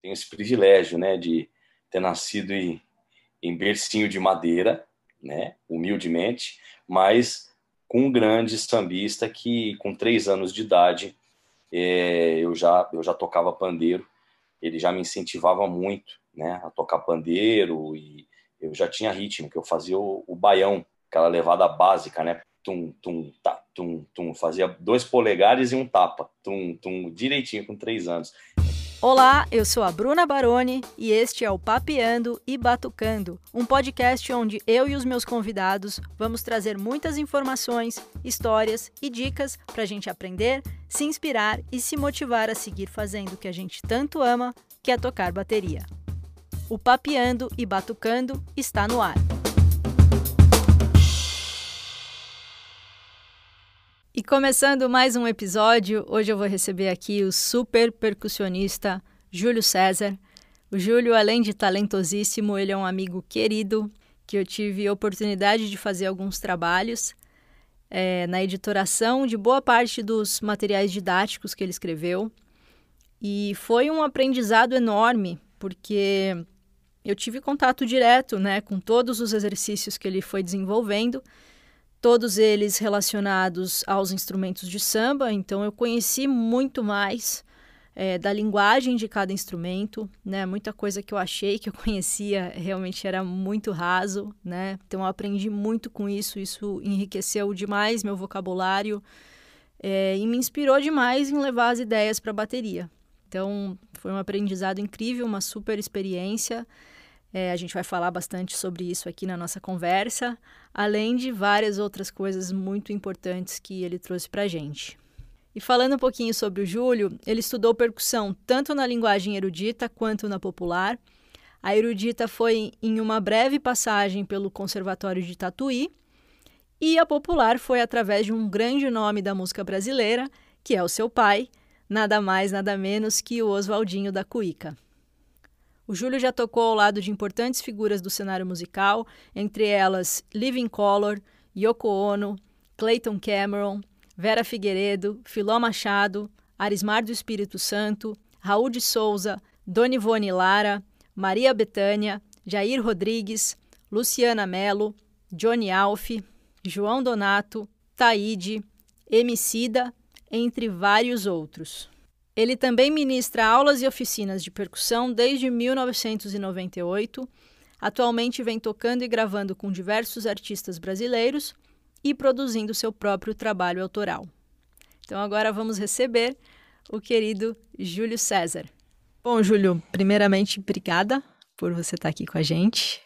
tenho esse privilégio, né, de ter nascido em, em bercinho de madeira, né, humildemente, mas com um grande sambista que, com três anos de idade, é, eu já eu já tocava pandeiro. Ele já me incentivava muito, né, a tocar pandeiro e eu já tinha ritmo, que eu fazia o, o baião, aquela levada básica, né, tum tum tá tum tum, fazia dois polegares e um tapa, tum tum, direitinho com três anos. Olá, eu sou a Bruna Baroni e este é o Papeando e Batucando, um podcast onde eu e os meus convidados vamos trazer muitas informações, histórias e dicas para a gente aprender, se inspirar e se motivar a seguir fazendo o que a gente tanto ama, que é tocar bateria. O Papeando e Batucando está no ar. E começando mais um episódio, hoje eu vou receber aqui o super percussionista Júlio César. O Júlio, além de talentosíssimo, ele é um amigo querido que eu tive oportunidade de fazer alguns trabalhos é, na editoração de boa parte dos materiais didáticos que ele escreveu. E foi um aprendizado enorme, porque eu tive contato direto né, com todos os exercícios que ele foi desenvolvendo todos eles relacionados aos instrumentos de samba, então eu conheci muito mais é, da linguagem de cada instrumento, né? Muita coisa que eu achei que eu conhecia realmente era muito raso, né? Então eu aprendi muito com isso, isso enriqueceu demais meu vocabulário é, e me inspirou demais em levar as ideias para a bateria. Então foi um aprendizado incrível, uma super experiência. É, a gente vai falar bastante sobre isso aqui na nossa conversa, além de várias outras coisas muito importantes que ele trouxe para a gente. E falando um pouquinho sobre o Júlio, ele estudou percussão tanto na linguagem erudita quanto na popular. A erudita foi em uma breve passagem pelo Conservatório de Tatuí, e a popular foi através de um grande nome da música brasileira, que é o seu pai, nada mais, nada menos que o Oswaldinho da Cuíca. O Júlio já tocou ao lado de importantes figuras do cenário musical, entre elas Living Color, Yoko Ono, Clayton Cameron, Vera Figueiredo, Filó Machado, Arismar do Espírito Santo, Raul de Souza, Dona Ivone Lara, Maria Betânia, Jair Rodrigues, Luciana Mello, Johnny Alf, João Donato, Taíde, Emicida, entre vários outros. Ele também ministra aulas e oficinas de percussão desde 1998. Atualmente vem tocando e gravando com diversos artistas brasileiros e produzindo seu próprio trabalho autoral. Então agora vamos receber o querido Júlio César. Bom, Júlio, primeiramente, obrigada por você estar aqui com a gente.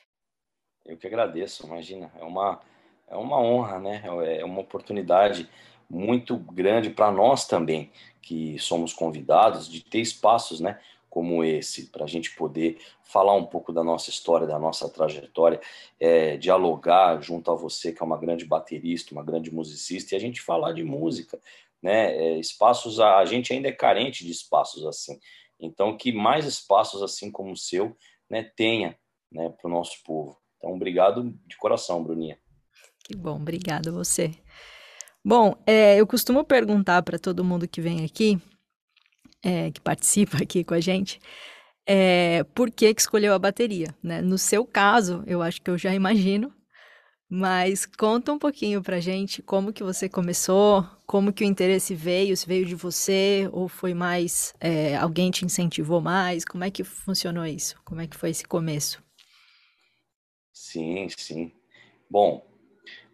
Eu que agradeço, imagina, é uma, é uma honra, né? É uma oportunidade muito grande para nós também, que somos convidados, de ter espaços né, como esse, para a gente poder falar um pouco da nossa história, da nossa trajetória, é, dialogar junto a você, que é uma grande baterista, uma grande musicista, e a gente falar de música. Né? É, espaços, a, a gente ainda é carente de espaços assim. Então, que mais espaços assim como o seu né, tenha né, para o nosso povo. Então, obrigado de coração, Bruninha. Que bom, obrigado a você. Bom, é, eu costumo perguntar para todo mundo que vem aqui, é, que participa aqui com a gente, é, por que, que escolheu a bateria. Né? No seu caso, eu acho que eu já imagino, mas conta um pouquinho a gente como que você começou, como que o interesse veio, se veio de você ou foi mais é, alguém te incentivou mais, como é que funcionou isso? Como é que foi esse começo? Sim, sim. Bom,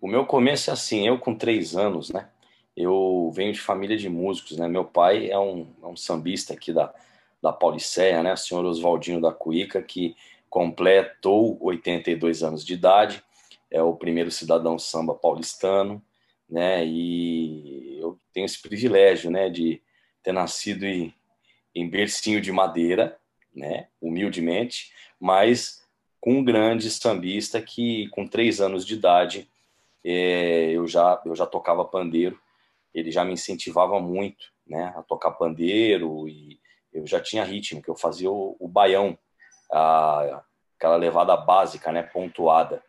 o meu começo é assim, eu com três anos, né? Eu venho de família de músicos, né? Meu pai é um, é um sambista aqui da, da Paulicéia, né? O senhor Oswaldinho da Cuíca, que completou 82 anos de idade, é o primeiro cidadão samba paulistano, né? E eu tenho esse privilégio, né, de ter nascido em, em bercinho de madeira, né, humildemente, mas com um grande sambista que, com três anos de idade, é, eu já eu já tocava pandeiro, ele já me incentivava muito, né, a tocar pandeiro e eu já tinha ritmo, que eu fazia o, o baião, a, aquela levada básica, né, pontuada,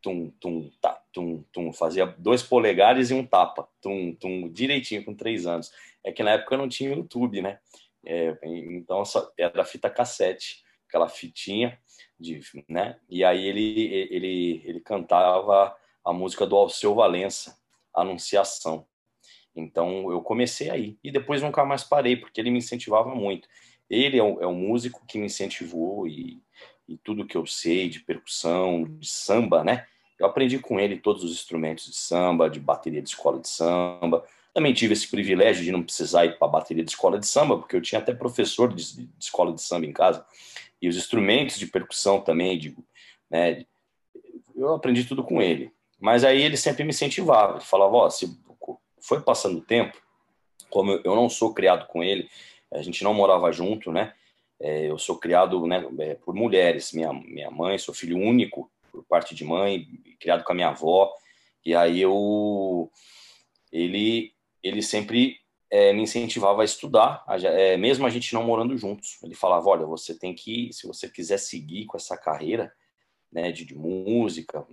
tum tum tá, tum tum, fazia dois polegares e um tapa, tum tum, direitinho com três anos. É que na época não tinha YouTube, né? É, então era fita cassete, aquela fitinha de, né? E aí ele ele ele cantava a música do Alceu Valença, Anunciação. Então eu comecei aí e depois nunca mais parei porque ele me incentivava muito. Ele é um, é um músico que me incentivou e, e tudo que eu sei de percussão, de samba, né? Eu aprendi com ele todos os instrumentos de samba, de bateria de escola de samba. Também tive esse privilégio de não precisar ir para a bateria de escola de samba, porque eu tinha até professor de, de, escola de samba em casa. E os instrumentos de percussão também, de, né, eu aprendi tudo com ele. Mas aí ele sempre me incentivava. Ele falava: Ó, oh, se foi passando o tempo, como eu não sou criado com ele, a gente não morava junto, né? É, eu sou criado né, é, por mulheres. Minha, minha mãe, sou filho único por parte de mãe, criado com a minha avó. E aí eu, ele, ele sempre é, me incentivava a estudar, é, mesmo a gente não morando juntos. Ele falava, olha, você tem que, se você quiser seguir com essa carreira, né, de, de música,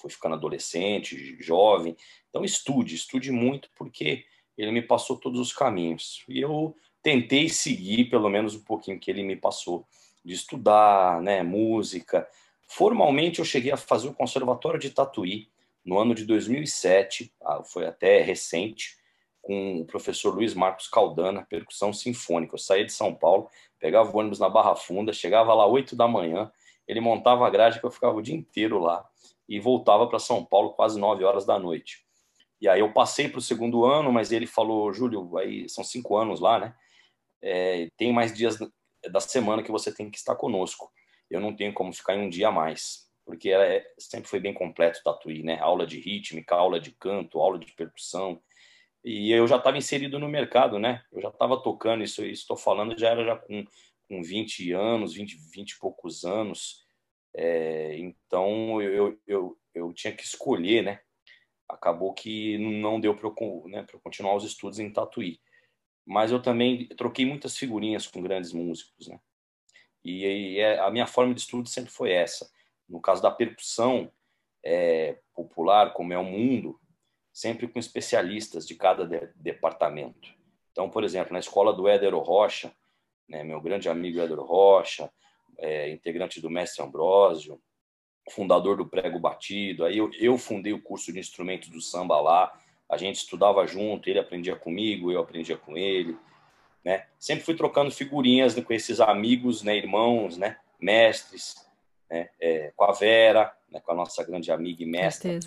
foi ficando adolescente, jovem, então estude, estude muito, porque ele me passou todos os caminhos. E eu tentei seguir pelo menos um pouquinho que ele me passou de estudar, né, música. Formalmente eu cheguei a fazer o conservatório de Tatuí no ano de 2007, ah, foi até recente, com o professor Luiz Marcos Caldana, percussão sinfônica. Eu saía de São Paulo, pegava o ônibus na Barra Funda, chegava lá 8 da manhã, ele montava a grade que eu ficava o dia inteiro lá e voltava para São Paulo quase 9 horas da noite. E aí eu passei para o segundo ano, mas ele falou, Júlio, aí são cinco anos lá, né? é, tem mais dias da semana que você tem que estar conosco. Eu não tenho como ficar em um dia a mais, porque é, sempre foi bem completo o Tatuí, né? Aula de rítmica, aula de canto, aula de percussão. E eu já estava inserido no mercado, né? Eu já estava tocando, isso estou falando, já era já com, com 20 anos, 20, 20 e poucos anos. É, então eu, eu, eu tinha que escolher, né? Acabou que não deu para eu, né, eu continuar os estudos em Tatuí mas eu também troquei muitas figurinhas com grandes músicos, né? E, e a minha forma de estudo sempre foi essa. No caso da percussão é, popular, como é o mundo, sempre com especialistas de cada de, departamento. Então, por exemplo, na escola do Éder Rocha, né, meu grande amigo Éder Rocha, é, integrante do Mestre Ambrósio, fundador do Prego Batido, aí eu, eu fundei o curso de instrumentos do samba lá, a gente estudava junto, ele aprendia comigo, eu aprendia com ele, né? Sempre fui trocando figurinhas com esses amigos, né, irmãos, né, mestres, né, é, com a Vera, né, com a nossa grande amiga e mestra,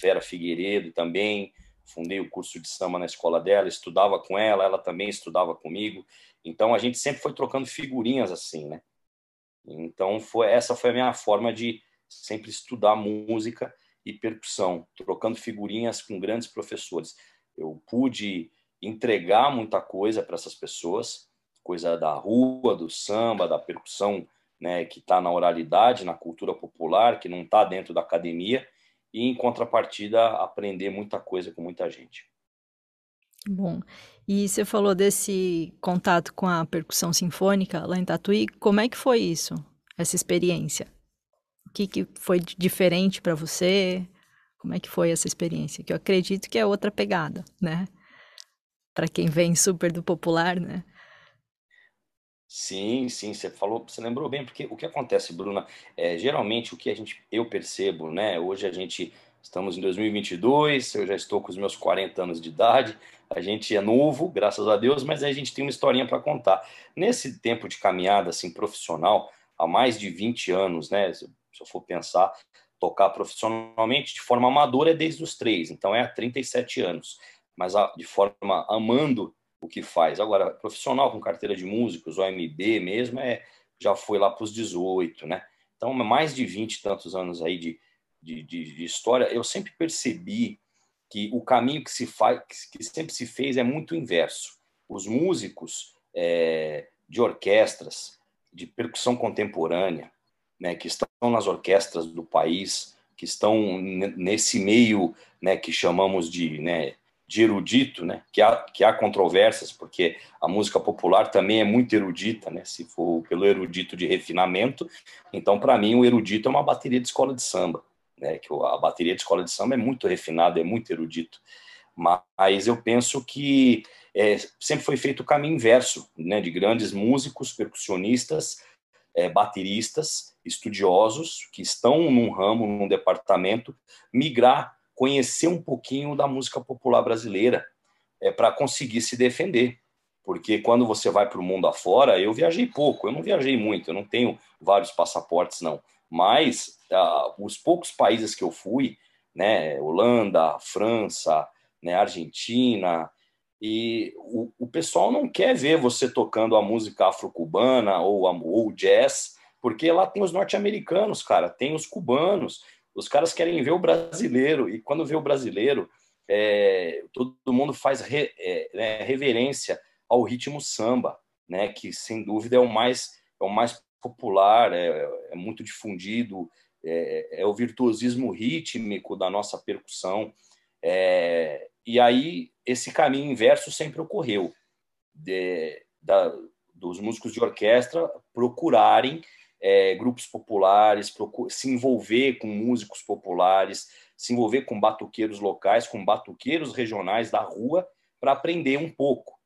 Vera Figueiredo também, fundei o curso de samba na escola dela, estudava com ela, ela também estudava comigo, então a gente sempre foi trocando figurinhas assim, né? Então foi essa foi a minha forma de sempre estudar música e percussão, trocando figurinhas com grandes professores. Eu pude entregar muita coisa para essas pessoas, coisa da rua, do samba, da percussão, né, que está na oralidade, na cultura popular, que não está dentro da academia, e em contrapartida aprender muita coisa com muita gente. Bom, e você falou desse contato com a percussão sinfônica lá em Tatuí, como é que foi isso, essa experiência? O que, que foi diferente para você? Como é que foi essa experiência? Que eu acredito que é outra pegada, né? Para quem vem super do popular, né? Sim, sim, você falou, você lembrou bem, porque o que acontece, Bruna, é, geralmente o que a gente, eu percebo, né, hoje a gente, estamos em 2022, eu já estou com os meus 40 anos de idade, a gente é novo, graças a Deus, mas a gente tem uma historinha para contar. Nesse tempo de caminhada, assim, profissional, há mais de 20 anos, né, se eu for pensar, tocar profissionalmente de forma amadora é desde os três, então é há 37 anos, mas de forma amando o que faz. Agora, profissional com carteira de músicos, OMB mesmo, é, já foi lá para os 18, né? Então, mais de 20 e tantos anos aí de, de, de, de, história, eu sempre percebi que o caminho que se faz, que sempre se fez é muito inverso. Os músicos é, de orquestras, de percussão contemporânea, né, que estão nas orquestras do país, que estão nesse meio né, que chamamos de, né, de erudito, né, que, há, que há controvérsias, porque a música popular também é muito erudita, né, se for pelo erudito de refinamento. Então, para mim, o erudito é uma bateria de escola de samba, né, que a bateria de escola de samba é muito refinada, é muito erudito. Mas eu penso que é, sempre foi feito o caminho inverso, né, de grandes músicos, percussionistas, é, bateristas, estudiosos que estão num ramo, num departamento, migrar, conhecer um pouquinho da música popular brasileira, é, para conseguir se defender. Porque quando você vai para o mundo afora, eu viajei pouco, eu não viajei muito, eu não tenho vários passaportes, não. Mas ah, os poucos países que eu fui, né, Holanda, França, né, Argentina, e o, o pessoal não quer ver você tocando a música afro-cubana ou, ou jazz, porque lá tem os norte-americanos, cara, tem os cubanos, os caras querem ver o brasileiro, e quando vê o brasileiro, é, todo mundo faz re, é, né, reverência ao ritmo samba, né, que sem dúvida é o mais, é o mais popular, é, é muito difundido, é, é, o virtuosismo rítmico da nossa percussão. É, e aí esse caminho inverso sempre ocorreu, de, da, dos músicos de orquestra procurarem é, grupos populares, procur, se envolver com músicos populares, se envolver com batuqueiros locais, com batuqueiros regionais da rua, para aprender um pouco.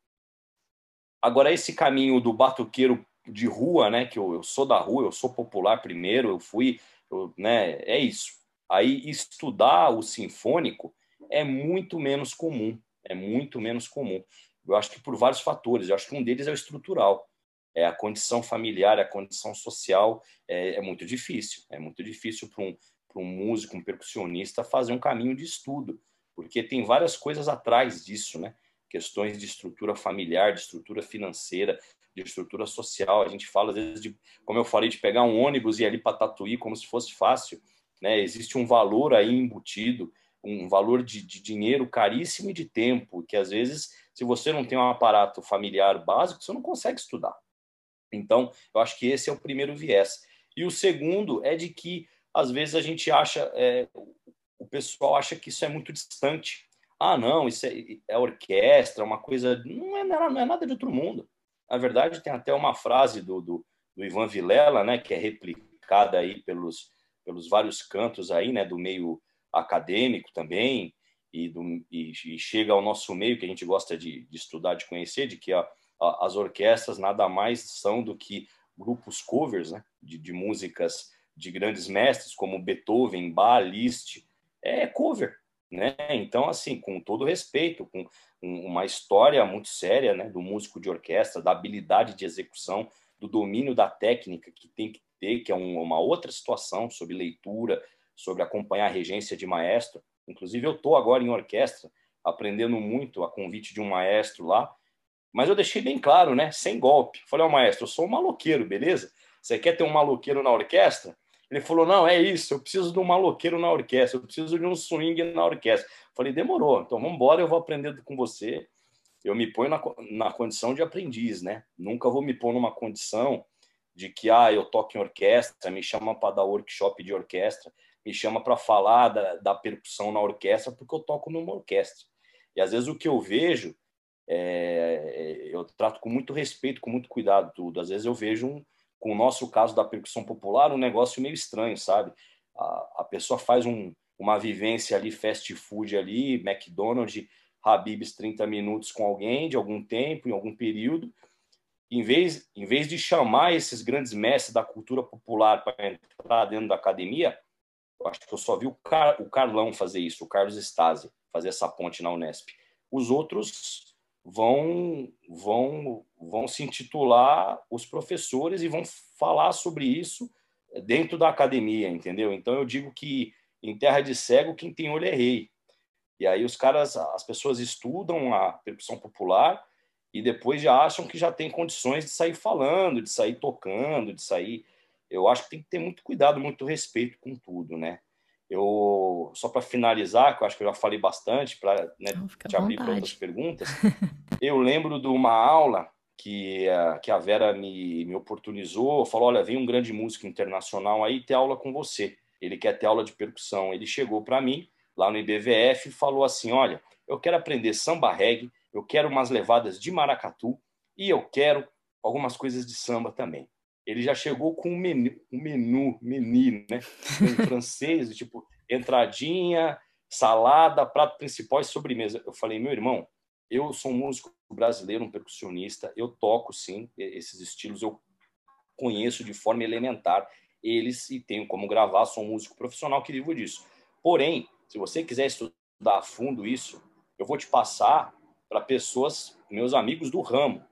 Agora, esse caminho do batuqueiro de rua, né, que eu, eu sou da rua, eu sou popular primeiro, eu fui, eu, né, é isso. Aí, estudar o sinfônico é muito menos comum, é muito menos comum. Eu acho que por vários fatores, eu acho que um deles é o estrutural. É a condição familiar, a condição social é, é muito difícil. É muito difícil para um, um músico, um percussionista fazer um caminho de estudo, porque tem várias coisas atrás disso, né? Questões de estrutura familiar, de estrutura financeira, de estrutura social. A gente fala, às vezes, de, como eu falei, de pegar um ônibus e ir ali para Tatuí como se fosse fácil. Né? Existe um valor aí embutido um valor de, de, dinheiro caríssimo e de tempo, que às vezes, se você não tem um aparato familiar básico, você não consegue estudar. Então, eu acho que esse é o primeiro viés. E o segundo é de que, às vezes, a gente acha, é, o pessoal acha que isso é muito distante. Ah, não, isso é, é orquestra, uma coisa. Não é, não é nada de outro mundo. Na verdade, tem até uma frase do, do, do Ivan Vilela, né, que é replicada aí pelos, pelos vários cantos aí, né, do meio acadêmico também, e, do, e, e, chega ao nosso meio, que a gente gosta de, de estudar, de conhecer, de que a, a, as orquestras nada mais são do que grupos covers né, de, de músicas de grandes mestres, como Beethoven, Bach, Liszt, é cover. Né? Então, assim, com todo respeito, com uma história muito séria né, do músico de orquestra, da habilidade de execução, do domínio da técnica que tem que ter, que é uma outra situação sobre leitura, sobre acompanhar a regência de maestro. Inclusive, eu estou agora em orquestra, aprendendo muito a convite de um maestro lá, mas eu deixei bem claro, né? Sem golpe. Falei ao maestro, eu sou um maloqueiro, beleza? Você quer ter um maloqueiro na orquestra? Ele falou, não, é isso, eu preciso de um maloqueiro na orquestra, eu preciso de um swing na orquestra. Falei, demorou, então vamos embora, eu vou aprender com você. Eu me ponho na, na condição de aprendiz, né? Nunca vou me pôr numa condição de que, ah, eu toco em orquestra, me chama para dar workshop de orquestra me chama para falar da, da, percussão na orquestra porque eu toco numa orquestra. E às vezes o que eu vejo, é, eu trato com muito respeito, com muito cuidado tudo. Às vezes eu vejo, um, com o nosso caso da percussão popular, um negócio meio estranho, sabe? A, a pessoa faz um, uma vivência ali, fast food ali, McDonald's, Habib's 30 minutos com alguém de algum tempo, em algum período, em vez, em vez de chamar esses grandes mestres da cultura popular para entrar dentro da academia, eu acho que eu só vi o, Car o Carlão fazer isso, o Carlos Stasi, fazer essa ponte na Unesp. Os outros vão, vão, vão se intitular os professores e vão falar sobre isso dentro da academia, entendeu? Então eu digo que em terra de cego quem tem olho é rei. E aí os caras, as pessoas estudam a percussão popular e depois já acham que já tem condições de sair falando, de sair tocando, de sair eu acho que tem que ter muito cuidado, muito respeito com tudo, né? Eu só para finalizar, que eu acho que eu já falei bastante para né, te abrir para outras perguntas. eu lembro de uma aula que a, que a Vera me, me oportunizou, falou: olha, vem um grande músico internacional aí ter aula com você. Ele quer ter aula de percussão. Ele chegou para mim lá no IBVF e falou assim: olha, eu quero aprender samba reggae, eu quero umas levadas de maracatu e eu quero algumas coisas de samba também ele já chegou com um menu, um menu, menu, né? Em francês, tipo, entradinha, salada, prato principal e sobremesa. Eu falei, meu irmão, eu sou um músico brasileiro, um percussionista. Eu toco, sim, esses estilos eu conheço de forma elementar eles e tenho como gravar. Sou um músico profissional que vivo disso. Porém, se você quiser estudar a fundo isso, eu vou te passar para pessoas, meus amigos do ramo.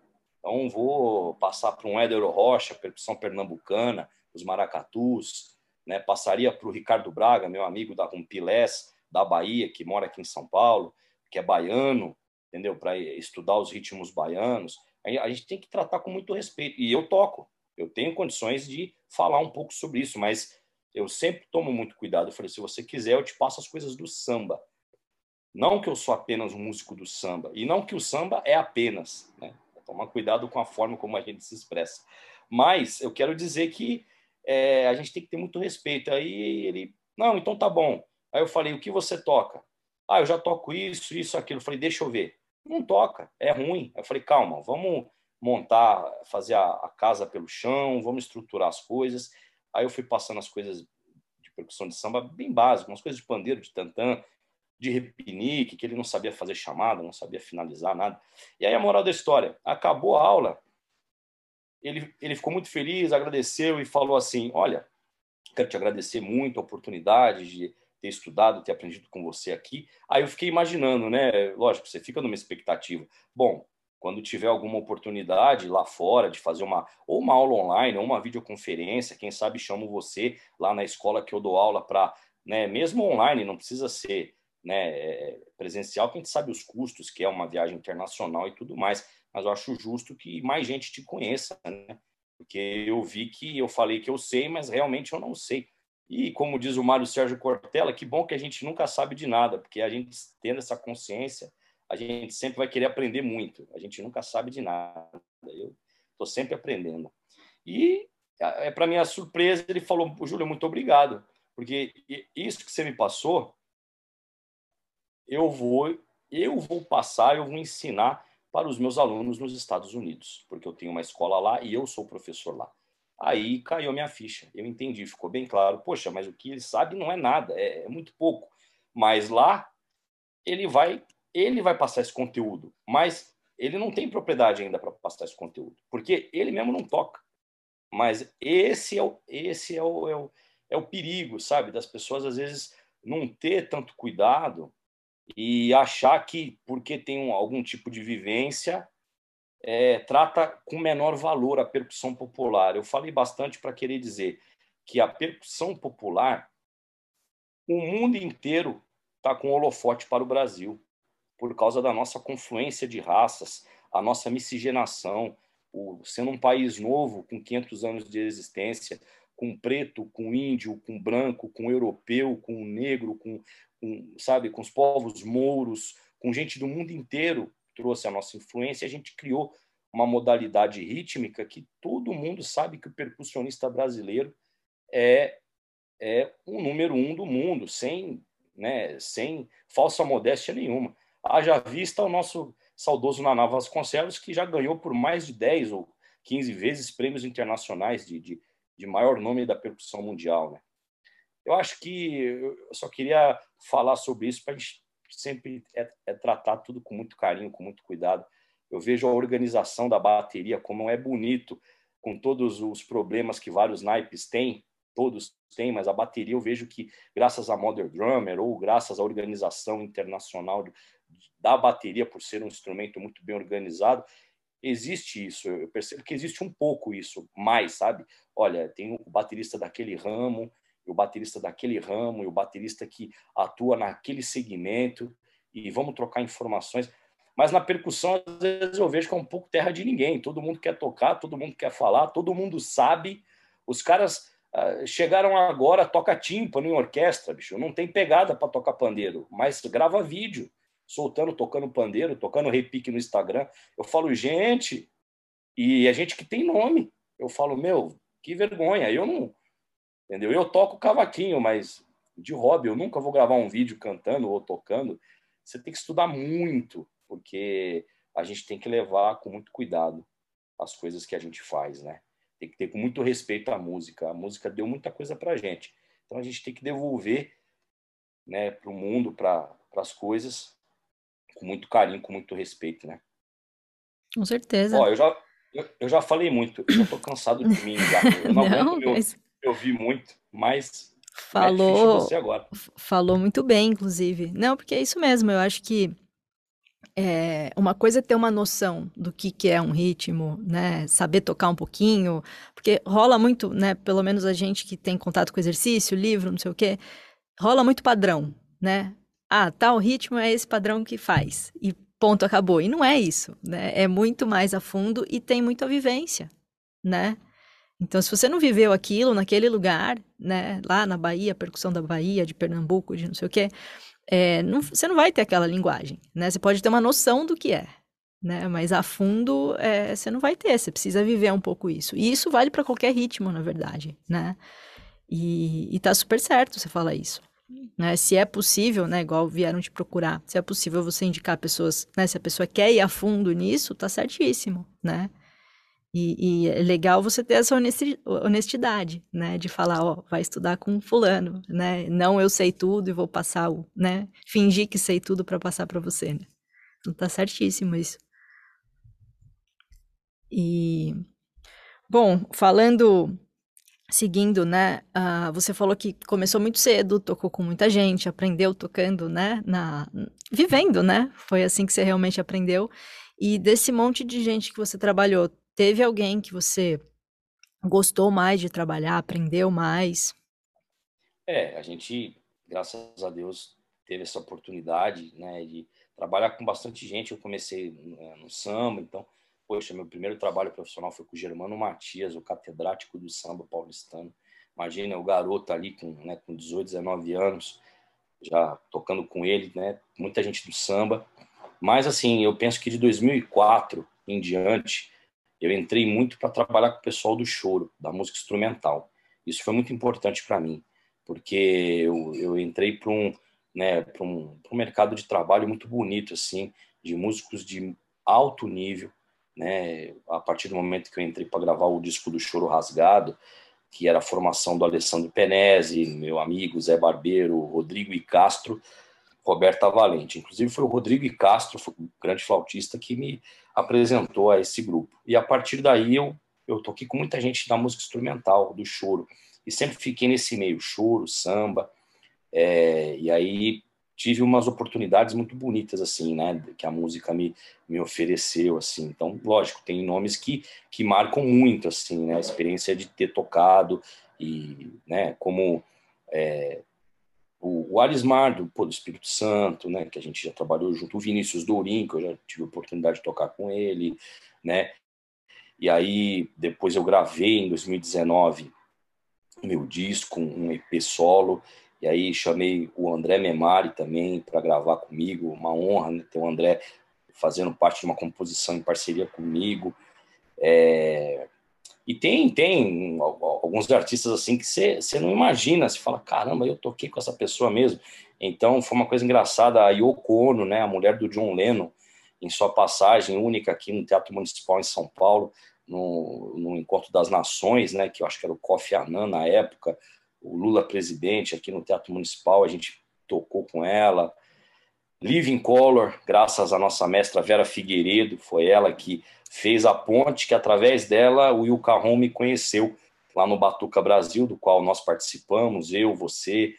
Então, vou passar para um Éder Rocha, percussão pernambucana, os maracatus, né? passaria para o Ricardo Braga, meu amigo da Rumpilés, da Bahia, que mora aqui em São Paulo, que é baiano, entendeu? Para estudar os ritmos baianos. A gente tem que tratar com muito respeito. E eu toco, eu tenho condições de falar um pouco sobre isso, mas eu sempre tomo muito cuidado. Eu falei, se você quiser, eu te passo as coisas do samba. Não que eu sou apenas um músico do samba, e não que o samba é apenas, né? Tomar cuidado com a forma como a gente se expressa. Mas eu quero dizer que é, a gente tem que ter muito respeito. Aí ele, não, então tá bom. Aí eu falei, o que você toca? Ah, eu já toco isso, isso, aquilo. Eu falei, deixa eu ver. Não toca, é ruim. Eu falei, calma, vamos montar, fazer a, a casa pelo chão, vamos estruturar as coisas. Aí eu fui passando as coisas de percussão de samba bem básicas, umas coisas de pandeiro, de tantã, de repinique, que ele não sabia fazer chamada, não sabia finalizar nada. E aí a moral da história, acabou a aula, ele, ele ficou muito feliz, agradeceu e falou assim, olha, quero te agradecer muito a oportunidade de ter estudado, ter aprendido com você aqui. Aí eu fiquei imaginando, né? Lógico, você fica numa expectativa. Bom, quando tiver alguma oportunidade lá fora de fazer uma ou uma aula online ou uma videoconferência, quem sabe chamo você lá na escola que eu dou aula para, né, mesmo online, não precisa ser né, é, presencial, que a gente sabe os custos, que é uma viagem internacional e tudo mais, mas eu acho justo que mais gente te conheça, né? Porque eu vi que eu falei que eu sei, mas realmente eu não sei. E como diz o Mário Sérgio Cortella, que bom que a gente nunca sabe de nada, porque a gente tendo essa consciência, a gente sempre vai querer aprender muito. A gente nunca sabe de nada. Eu estou sempre aprendendo. E é para minha surpresa, ele falou: "Júlio, muito obrigado, porque isso que você me passou, eu vou eu vou passar, eu vou ensinar para os meus alunos nos Estados Unidos, porque eu tenho uma escola lá e eu sou professor lá. Aí caiu minha ficha. Eu entendi, ficou bem claro. Poxa, mas o que ele sabe não é nada, é, é muito pouco. Mas lá ele vai ele vai passar esse conteúdo, mas ele não tem propriedade ainda para passar esse conteúdo, porque ele mesmo não toca. Mas esse é o, esse é o, é o, é o perigo, sabe? Das pessoas às vezes não ter tanto cuidado e achar que porque tem um, algum tipo de vivência é, trata com menor valor a percussão popular. Eu falei bastante para querer dizer que a percussão popular, o mundo inteiro está com holofote para o Brasil por causa da nossa confluência de raças, a nossa miscigenação, o, sendo um país novo, com 500 anos de existência, com preto, com índio, com branco, com europeu, com negro, com, com sabe, com os povos mouros, com gente do mundo inteiro trouxe a nossa influência, a gente criou uma modalidade rítmica que todo mundo sabe que o percussionista brasileiro é é o número um do mundo, sem, né, sem falsa modéstia nenhuma. Haja vista o nosso saudoso Naná Vasconcelos, que já ganhou por mais de 10 ou 15 vezes prêmios internacionais de, de, de maior nome da percussão mundial. Né? Eu acho que eu só queria falar sobre isso para a gente sempre é, é, tratar tudo com muito carinho, com muito cuidado. Eu vejo a organização da bateria como é bonito, com todos os problemas que vários naipes têm, todos têm, mas a bateria eu vejo que, graças a Modern Drummer ou graças à organização internacional da bateria, por ser um instrumento muito bem organizado, existe isso. Eu percebo que existe um pouco isso, mais, sabe? Olha, tem o baterista daquele ramo, o baterista daquele ramo, e o baterista que atua naquele segmento, e vamos trocar informações. Mas na percussão, às vezes eu vejo que é um pouco terra de ninguém. Todo mundo quer tocar, todo mundo quer falar, todo mundo sabe. Os caras uh, chegaram agora, toca tímpano em orquestra, bicho. Não tem pegada para tocar pandeiro, mas grava vídeo, soltando, tocando pandeiro, tocando repique no Instagram. Eu falo, gente, e é gente que tem nome. Eu falo, meu, que vergonha. Eu não, entendeu? Eu toco cavaquinho, mas de hobby, eu nunca vou gravar um vídeo cantando ou tocando. Você tem que estudar muito, porque a gente tem que levar com muito cuidado as coisas que a gente faz, né? Tem que ter com muito respeito à música. A música deu muita coisa para a gente. Então a gente tem que devolver né, para o mundo, para as coisas, com muito carinho, com muito respeito, né? Com certeza. Ó, eu já, eu, eu já falei muito, eu já tô cansado de mim já. Eu não, não aguento mas... eu, vi muito, mas falou, você agora. falou muito bem, inclusive. Não, porque é isso mesmo, eu acho que é, uma coisa é ter uma noção do que, que é um ritmo, né? Saber tocar um pouquinho, porque rola muito, né? Pelo menos a gente que tem contato com exercício, livro, não sei o quê, rola muito padrão, né? Ah, tal ritmo é esse padrão que faz. E ponto, acabou. E não é isso, né? É muito mais a fundo e tem muita vivência, né? Então, se você não viveu aquilo naquele lugar, né? Lá na Bahia, percussão da Bahia, de Pernambuco, de não sei o quê, é, não, você não vai ter aquela linguagem, né? Você pode ter uma noção do que é, né? Mas a fundo é, você não vai ter, você precisa viver um pouco isso. E isso vale para qualquer ritmo, na verdade, né? E, e tá super certo você falar isso. Né? Se é possível, né? Igual vieram te procurar, se é possível você indicar pessoas, né? Se a pessoa quer ir a fundo nisso, tá certíssimo, né? E, e, é legal você ter essa honestidade, né? De falar, ó, vai estudar com fulano, né? Não eu sei tudo e vou passar o, né? Fingir que sei tudo para passar para você, né? Então tá certíssimo isso. E bom, falando seguindo, né? Uh, você falou que começou muito cedo, tocou com muita gente, aprendeu tocando, né? Na vivendo, né? Foi assim que você realmente aprendeu. E desse monte de gente que você trabalhou, Teve alguém que você gostou mais de trabalhar, aprendeu mais? É, a gente, graças a Deus, teve essa oportunidade, né, de trabalhar com bastante gente. Eu comecei né, no samba, então, poxa, meu primeiro trabalho profissional foi com o Germano Matias, o catedrático do samba paulistano. Imagina o garoto ali com, né, com 18, 19 anos, já tocando com ele, né, muita gente do samba. Mas assim, eu penso que de 2004 em diante, eu entrei muito para trabalhar com o pessoal do choro, da música instrumental. Isso foi muito importante para mim, porque eu, eu entrei para um, né, um, um mercado de trabalho muito bonito, assim, de músicos de alto nível, né? A partir do momento que eu entrei para gravar o disco do Choro Rasgado, que era a formação do Alessandro Penese, meu amigo Zé Barbeiro, Rodrigo e Castro, Roberta Valente. Inclusive foi o Rodrigo e Castro, o grande flautista, que me apresentou a esse grupo. E a partir daí eu, eu toquei com muita gente da música instrumental, do choro. E sempre fiquei nesse meio, choro, samba. É, e aí tive umas oportunidades muito bonitas, assim, né? Que a música me, me ofereceu, assim. Então, lógico, tem nomes que, que marcam muito, assim, né? A experiência de ter tocado e, né? Como... É, o, o do, pô, do Espírito Santo, né, que a gente já trabalhou junto, o Vinícius Dourin, que eu já tive a oportunidade de tocar com ele, né, e aí depois eu gravei em 2019 meu disco, um EP solo, e aí chamei o André Memari também para gravar comigo, uma honra né, ter o André fazendo parte de uma composição em parceria comigo, é, e tem, tem alguns artistas assim que você não imagina, você fala, caramba, eu toquei com essa pessoa mesmo. Então foi uma coisa engraçada, a Yoko Ono, né, a mulher do John Lennon, em sua passagem única aqui no Teatro Municipal em São Paulo, no, no Encontro das Nações, né, que eu acho que era o Kofi Annan na época, o Lula presidente aqui no Teatro Municipal, a gente tocou com ela. Living Color, graças à nossa mestra Vera Figueiredo, foi ela que fez a ponte que, através dela, o Will Carron me conheceu lá no Batuca Brasil, do qual nós participamos, eu, você.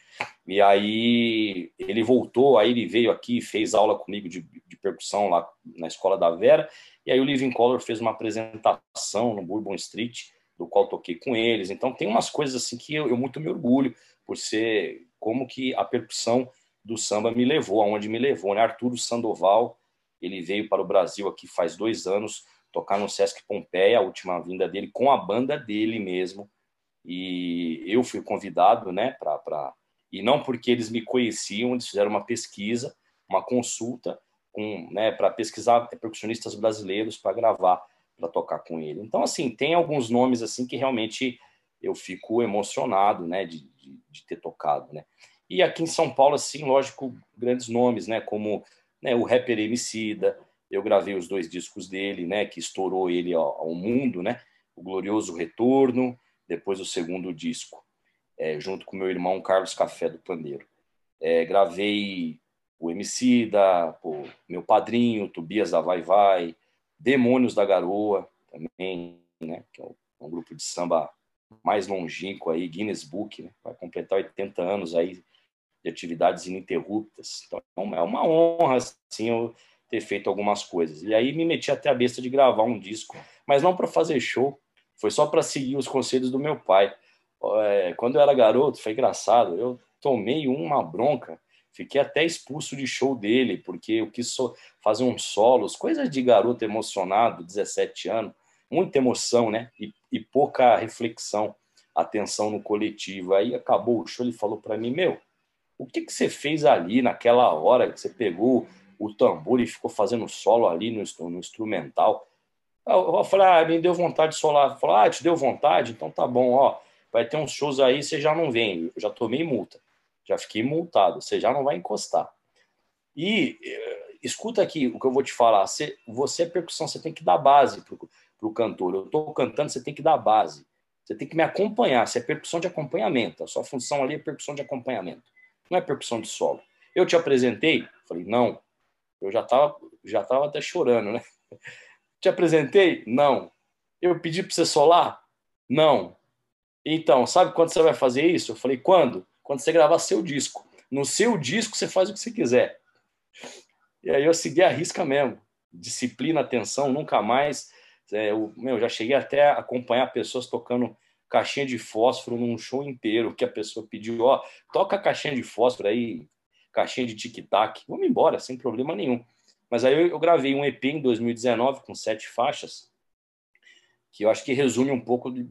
E aí ele voltou, aí ele veio aqui, fez aula comigo de, de percussão lá na escola da Vera. E aí o Living Color fez uma apresentação no Bourbon Street, do qual toquei com eles. Então tem umas coisas assim que eu, eu muito me orgulho por ser como que a percussão do samba me levou, aonde me levou. Né? Arturo Sandoval, ele veio para o Brasil aqui faz dois anos, tocar no Sesc Pompeia, a última vinda dele, com a banda dele mesmo. E eu fui convidado, né, para. E não porque eles me conheciam, eles fizeram uma pesquisa, uma consulta, com, né, para pesquisar percussionistas brasileiros para gravar, para tocar com ele. Então, assim, tem alguns nomes assim que realmente eu fico emocionado, né, de, de, de ter tocado, né. E aqui em São Paulo, assim, lógico, grandes nomes, né, como né, o rapper Emicida, eu gravei os dois discos dele, né, que estourou ele ao, ao mundo, né, o Glorioso Retorno, depois o segundo disco, é, junto com meu irmão Carlos Café do Pandeiro. É, gravei o MC da pô, meu padrinho Tobias da Vai Vai, Demônios da Garoa, também, né? Que é um grupo de samba mais longínquo aí, Guinness Book, né? vai completar 80 anos aí de atividades ininterruptas. Então é uma honra, assim, eu ter feito algumas coisas. E aí me meti até a besta de gravar um disco, mas não para fazer show, foi só para seguir os conselhos do meu pai. É, quando eu era garoto, foi engraçado, eu tomei uma bronca, fiquei até expulso de show dele, porque eu quis fazer uns solos, coisas de garoto emocionado, 17 anos, muita emoção, né? E, e pouca reflexão, atenção no coletivo. Aí acabou o show, ele falou para mim, meu, o que, que você fez ali naquela hora que você pegou o tambor e ficou fazendo solo ali no, no instrumental? Eu falei, ah, me deu vontade de solar. Falei, ah, te deu vontade? Então tá bom, ó. Vai ter uns shows aí, você já não vem. Eu já tomei multa. Já fiquei multado. Você já não vai encostar. E eh, escuta aqui o que eu vou te falar. Você, você é percussão, você tem que dar base pro, pro cantor. Eu tô cantando, você tem que dar base. Você tem que me acompanhar. Você é percussão de acompanhamento. A sua função ali é percussão de acompanhamento. Não é percussão de solo. Eu te apresentei? Falei, não. Eu já estava já tava até chorando, né? Te apresentei? Não. Eu pedi para você solar? Não. Então, sabe quando você vai fazer isso? Eu falei, quando? Quando você gravar seu disco. No seu disco você faz o que você quiser. E aí eu segui a risca mesmo. Disciplina, atenção, nunca mais. É, eu, meu, já cheguei até a acompanhar pessoas tocando caixinha de fósforo num show inteiro, que a pessoa pediu, ó, toca a caixinha de fósforo aí, caixinha de tic-tac, vamos embora, sem problema nenhum. Mas aí eu, eu gravei um EP em 2019 com sete faixas, que eu acho que resume um pouco de,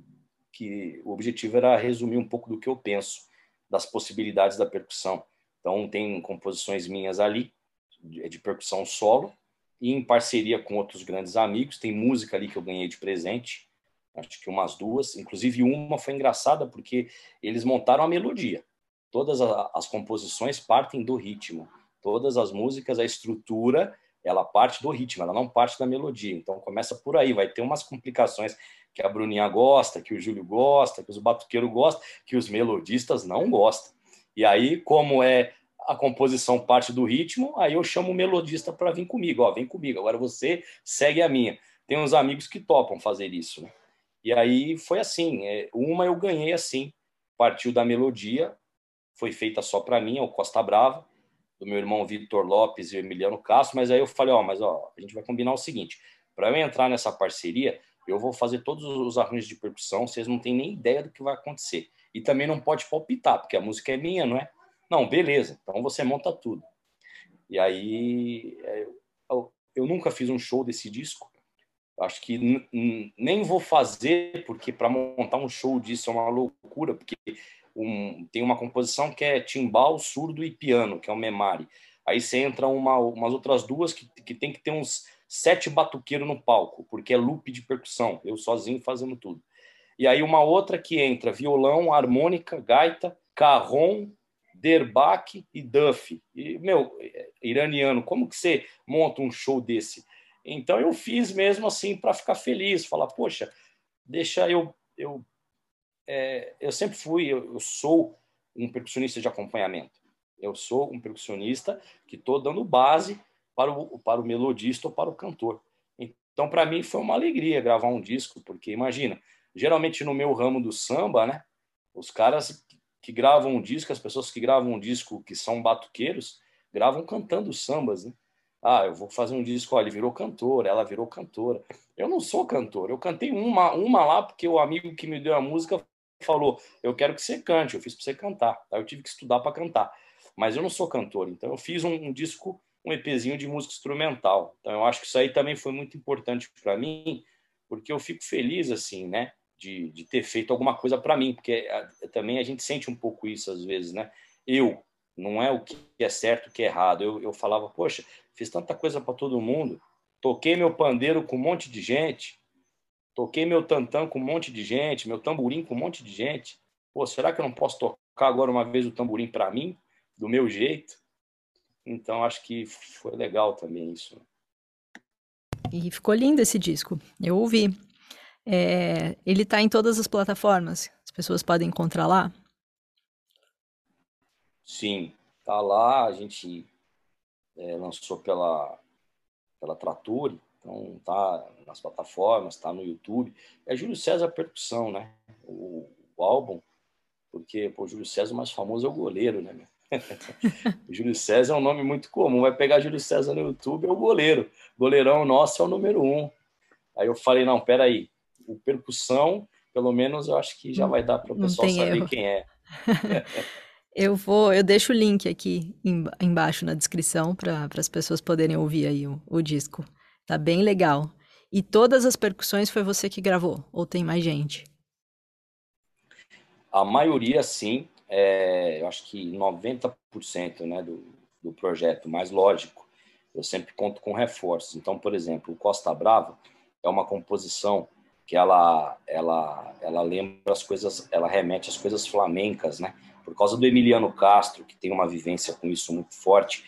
que o objetivo era resumir um pouco do que eu penso das possibilidades da percussão. Então tem composições minhas ali de, de percussão solo e em parceria com outros grandes amigos. Tem música ali que eu ganhei de presente, acho que umas duas. Inclusive uma foi engraçada porque eles montaram a melodia. Todas as composições partem do ritmo. Todas as músicas, a estrutura ela parte do ritmo, ela não parte da melodia. Então começa por aí, vai ter umas complicações que a Bruninha gosta, que o Júlio gosta, que os batuqueiros gostam, que os melodistas não gostam. E aí, como é a composição parte do ritmo, aí eu chamo o melodista para vir comigo, ó, vem comigo, agora você segue a minha. Tem uns amigos que topam fazer isso, né? E aí foi assim, é, uma eu ganhei assim, partiu da melodia, foi feita só para mim, é o Costa Brava, do meu irmão Vitor Lopes e Emiliano Castro, mas aí eu falei, ó, mas ó, a gente vai combinar o seguinte, para eu entrar nessa parceria, eu vou fazer todos os arranjos de percussão, vocês não têm nem ideia do que vai acontecer. E também não pode palpitar, porque a música é minha, não é? Não, beleza, então você monta tudo. E aí é, eu, nunca fiz um show desse disco, acho que nem vou fazer, porque para montar um show disso é uma loucura, porque um, tem uma composição que é timbal, surdo e piano, que é o memari. Aí você entra uma, umas outras duas que, que tem que ter uns sete batuqueiros no palco, porque é loop de percussão, eu sozinho fazendo tudo. E aí uma outra que entra violão, harmônica, gaita, carrom, derbaque e duff. E, meu, iraniano, como que você monta um show desse? Então eu fiz mesmo assim para ficar feliz, falar, poxa, deixa eu, eu é, eu sempre fui, eu, eu, sou um percussionista de acompanhamento. Eu sou um percussionista que estou dando base para o, para o melodista ou para o cantor. Então, para mim, foi uma alegria gravar um disco, porque imagina, geralmente no meu ramo do samba, né, os caras que gravam um disco, as pessoas que gravam um disco que são batuqueiros, gravam cantando sambas, né? Ah, eu vou fazer um disco, olha, ele virou cantor, ela virou cantora. Eu não sou cantor, eu cantei uma, uma lá porque o amigo que me deu a música falou: Eu quero que você cante, eu fiz para você cantar. Aí eu tive que estudar para cantar. Mas eu não sou cantor, então eu fiz um, um, disco, um EPzinho de música instrumental. Então eu acho que isso aí também foi muito importante para mim, porque eu fico feliz, assim, né? De, de ter feito alguma coisa para mim, porque a, também a gente sente um pouco isso às vezes, né? Eu, não é o que é certo, o que é errado. Eu, eu falava, poxa, fiz tanta coisa para todo mundo, toquei meu pandeiro com um monte de gente, Toquei meu tantã com um monte de gente, meu tamborim com um monte de gente. Pô, será que eu não posso tocar agora uma vez o tamborim para mim, do meu jeito? Então acho que foi legal também isso. E ficou lindo esse disco. Eu ouvi. É, ele está em todas as plataformas. As pessoas podem encontrar lá. Sim, tá lá. A gente é, lançou pela pela Trattori Então tá nas plataformas, tá no YouTube. É Júlio César Percussão, né? O, o álbum, porque o Júlio César mais famoso é o goleiro, né? Júlio César é um nome muito comum. Vai pegar Júlio César no YouTube, é o goleiro. Goleirão nosso é o número um. Aí eu falei, não, peraí, o percussão, pelo menos eu acho que já vai dar para o pessoal saber erro. quem é. eu vou, eu deixo o link aqui embaixo na descrição para as pessoas poderem ouvir aí o, o disco. Tá bem legal. E todas as percussões foi você que gravou? Ou tem mais gente? A maioria, sim. É, eu acho que 90% né, do, do projeto, mais lógico, eu sempre conto com reforços. Então, por exemplo, o Costa Brava é uma composição que ela, ela, ela lembra as coisas, ela remete às coisas flamencas, né? Por causa do Emiliano Castro, que tem uma vivência com isso muito forte,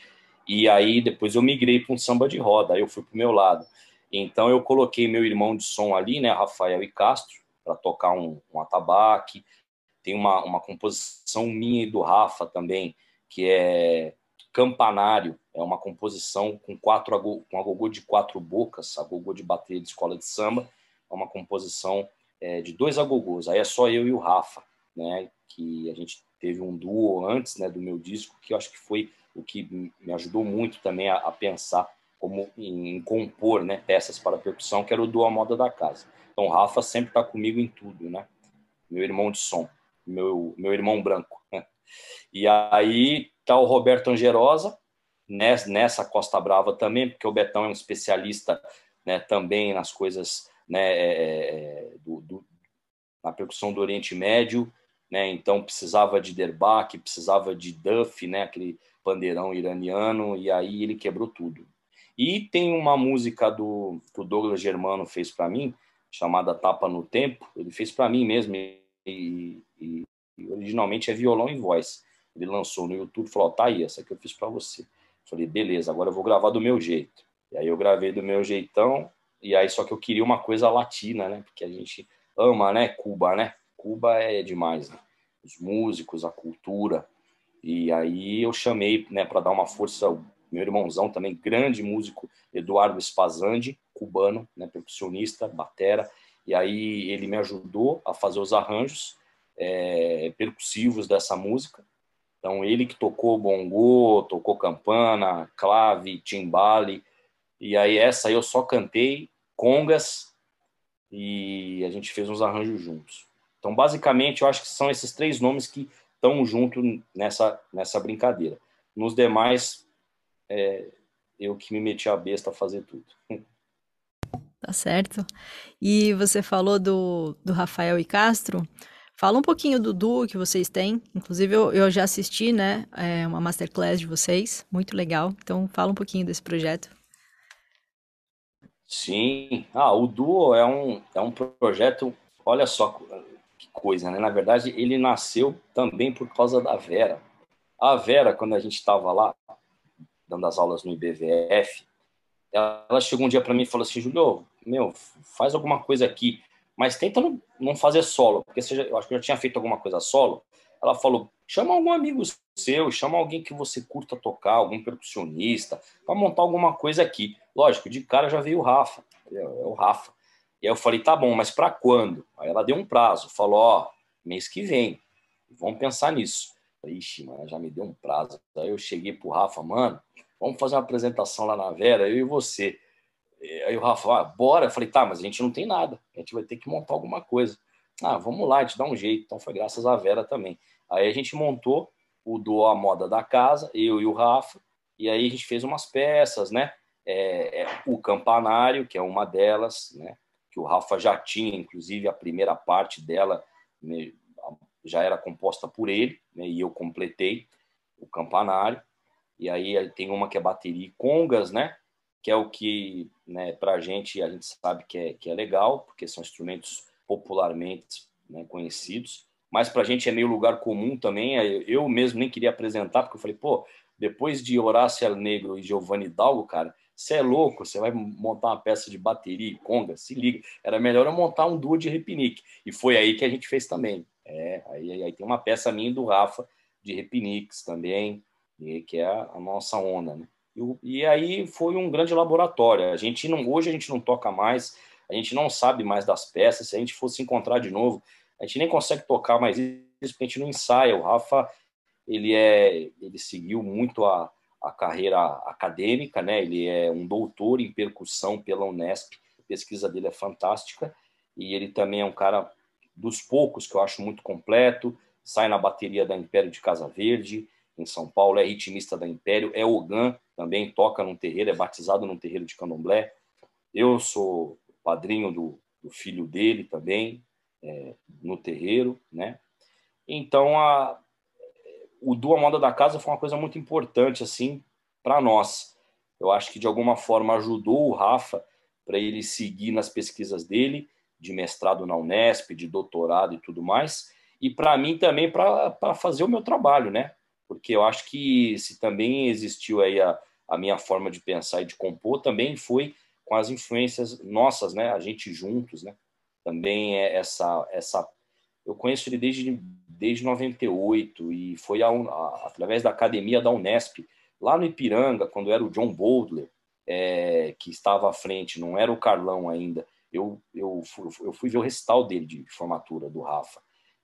e aí depois eu migrei para um samba de roda, aí eu fui para o meu lado. Então eu coloquei meu irmão de som ali, né, Rafael e Castro, para tocar um, um atabaque. Tem uma, uma composição minha e do Rafa também, que é Campanário. É uma composição com quatro com agogô de quatro bocas, agogô de bateria de escola de samba. É uma composição é, de dois agogôs. Aí é só eu e o Rafa, né? Que a gente teve um duo antes, né, do meu disco, que eu acho que foi o que me ajudou muito também a, a pensar como em, em, compor né, peças para percussão, que era o duo moda da casa. Então, o Rafa sempre está comigo em tudo, né? Meu irmão de som, meu, meu irmão branco. Né? E aí tá o Roberto Angerosa, nessa, nessa Costa Brava também, porque o Betão é um especialista né, também nas coisas né, é, é, é do, do, na percussão do Oriente Médio, né? Então precisava de derbaque, precisava de duff, né? Aquele pandeirão iraniano, e aí ele quebrou tudo. E tem uma música do que o Douglas Germano fez para mim, chamada Tapa no Tempo. Ele fez para mim mesmo e, e, e, originalmente é violão e voz. Ele lançou no YouTube, falou: "Tá aí, essa que eu fiz para você". Falei: "Beleza, agora eu vou gravar do meu jeito". E aí eu gravei do meu jeitão, e aí só que eu queria uma coisa latina, né? Porque a gente ama, né, Cuba, né? Cuba é demais, né? os músicos, a cultura. E aí eu chamei, né, para dar uma força, meu irmãozão também, grande músico, Eduardo Spazandi, cubano, né, percussionista, batera. E aí ele me ajudou a fazer os arranjos é, percussivos dessa música. Então ele que tocou bongô, tocou campana, clave, timbale. E aí essa eu só cantei congas e a gente fez uns arranjos juntos. Então, basicamente, eu acho que são esses três nomes que estão junto nessa, nessa brincadeira. Nos demais, é, eu que me meti a besta a fazer tudo. Tá certo. E você falou do, do Rafael e Castro. Fala um pouquinho do duo que vocês têm. Inclusive, eu, eu já assisti, né? É uma masterclass de vocês. Muito legal. Então, fala um pouquinho desse projeto. Sim. Ah, o duo é um, é um projeto. Olha só, que coisa, né? Na verdade, ele nasceu também por causa da Vera. A Vera, quando a gente estava lá, dando as aulas no IBVF, ela chegou um dia para mim e falou assim: Julio, meu, faz alguma coisa aqui, mas tenta não, fazer solo, porque você já, eu acho que eu já tinha feito alguma coisa solo. Ela falou: chama algum amigo seu, chama alguém que você curta tocar, algum percussionista, para montar alguma coisa aqui. Lógico, de cara já veio o Rafa, é, é o Rafa. E aí eu falei, tá bom, mas para quando? Aí ela deu um prazo, falou, ó, mês que vem, vamos pensar nisso. ixi, mano, já me deu um prazo. Aí eu cheguei pro Rafa, mano, vamos fazer uma apresentação lá na Vera, eu e você. Aí o Rafa, ah, bora. Eu falei, tá, mas a gente não tem nada, a gente vai ter que montar alguma coisa. Ah, vamos lá, a gente dá um jeito. Então foi graças à Vera também. Aí a gente montou o do A Moda da Casa, eu e o Rafa, e aí a gente fez umas peças, né? É, é, o Campanário, que é uma delas, né? que o Rafa já tinha, inclusive a primeira parte dela né, já era composta por ele, né, e eu completei o campanário. E aí tem uma que é bateria e congas, né, que é o que, né, para a gente, a gente sabe que é, que é legal, porque são instrumentos popularmente né, conhecidos. Mas para a gente é meio lugar comum também. Eu mesmo nem queria apresentar, porque eu falei, pô, depois de Horácio Negro e Giovanni Dalgo, cara, você é louco, você vai montar uma peça de bateria e conga, se liga. Era melhor eu montar um duo de repinique. E foi aí que a gente fez também. É, aí, aí tem uma peça minha do Rafa de repiniques também, que é a, a nossa onda, né? E, aí foi um grande laboratório. A gente não, hoje a gente não toca mais, a gente não sabe mais das peças. Se a gente fosse encontrar de novo, a gente nem consegue tocar mais isso porque a gente não ensaia. O Rafa, ele é, ele seguiu muito a, a carreira acadêmica, né? Ele é um doutor em percussão pela Unesp. A pesquisa dele é fantástica e ele também é um cara dos poucos que eu acho muito completo. Sai na bateria da Império de Casa Verde, em São Paulo, é ritmista da Império, é Ogan, também toca num terreiro, é batizado num terreiro de candomblé. Eu sou padrinho do, do filho dele também, é, no terreiro, né? Então, a, o duo Moda da Casa foi uma coisa muito importante, assim, para nós. Eu acho que, de alguma forma, ajudou o Rafa para ele seguir nas pesquisas dele, de mestrado na Unesp, de doutorado e tudo mais, e para mim também para fazer o meu trabalho, né? Porque eu acho que se também existiu aí a, a minha forma de pensar e de compor, também foi com as influências nossas, né? A gente juntos, né? Também é essa essa eu conheço ele desde desde 98 e foi a, a, através da academia da Unesp lá no Ipiranga quando era o John Boldler é, que estava à frente, não era o Carlão ainda. Eu eu fui, eu fui ver o recital dele de formatura do Rafa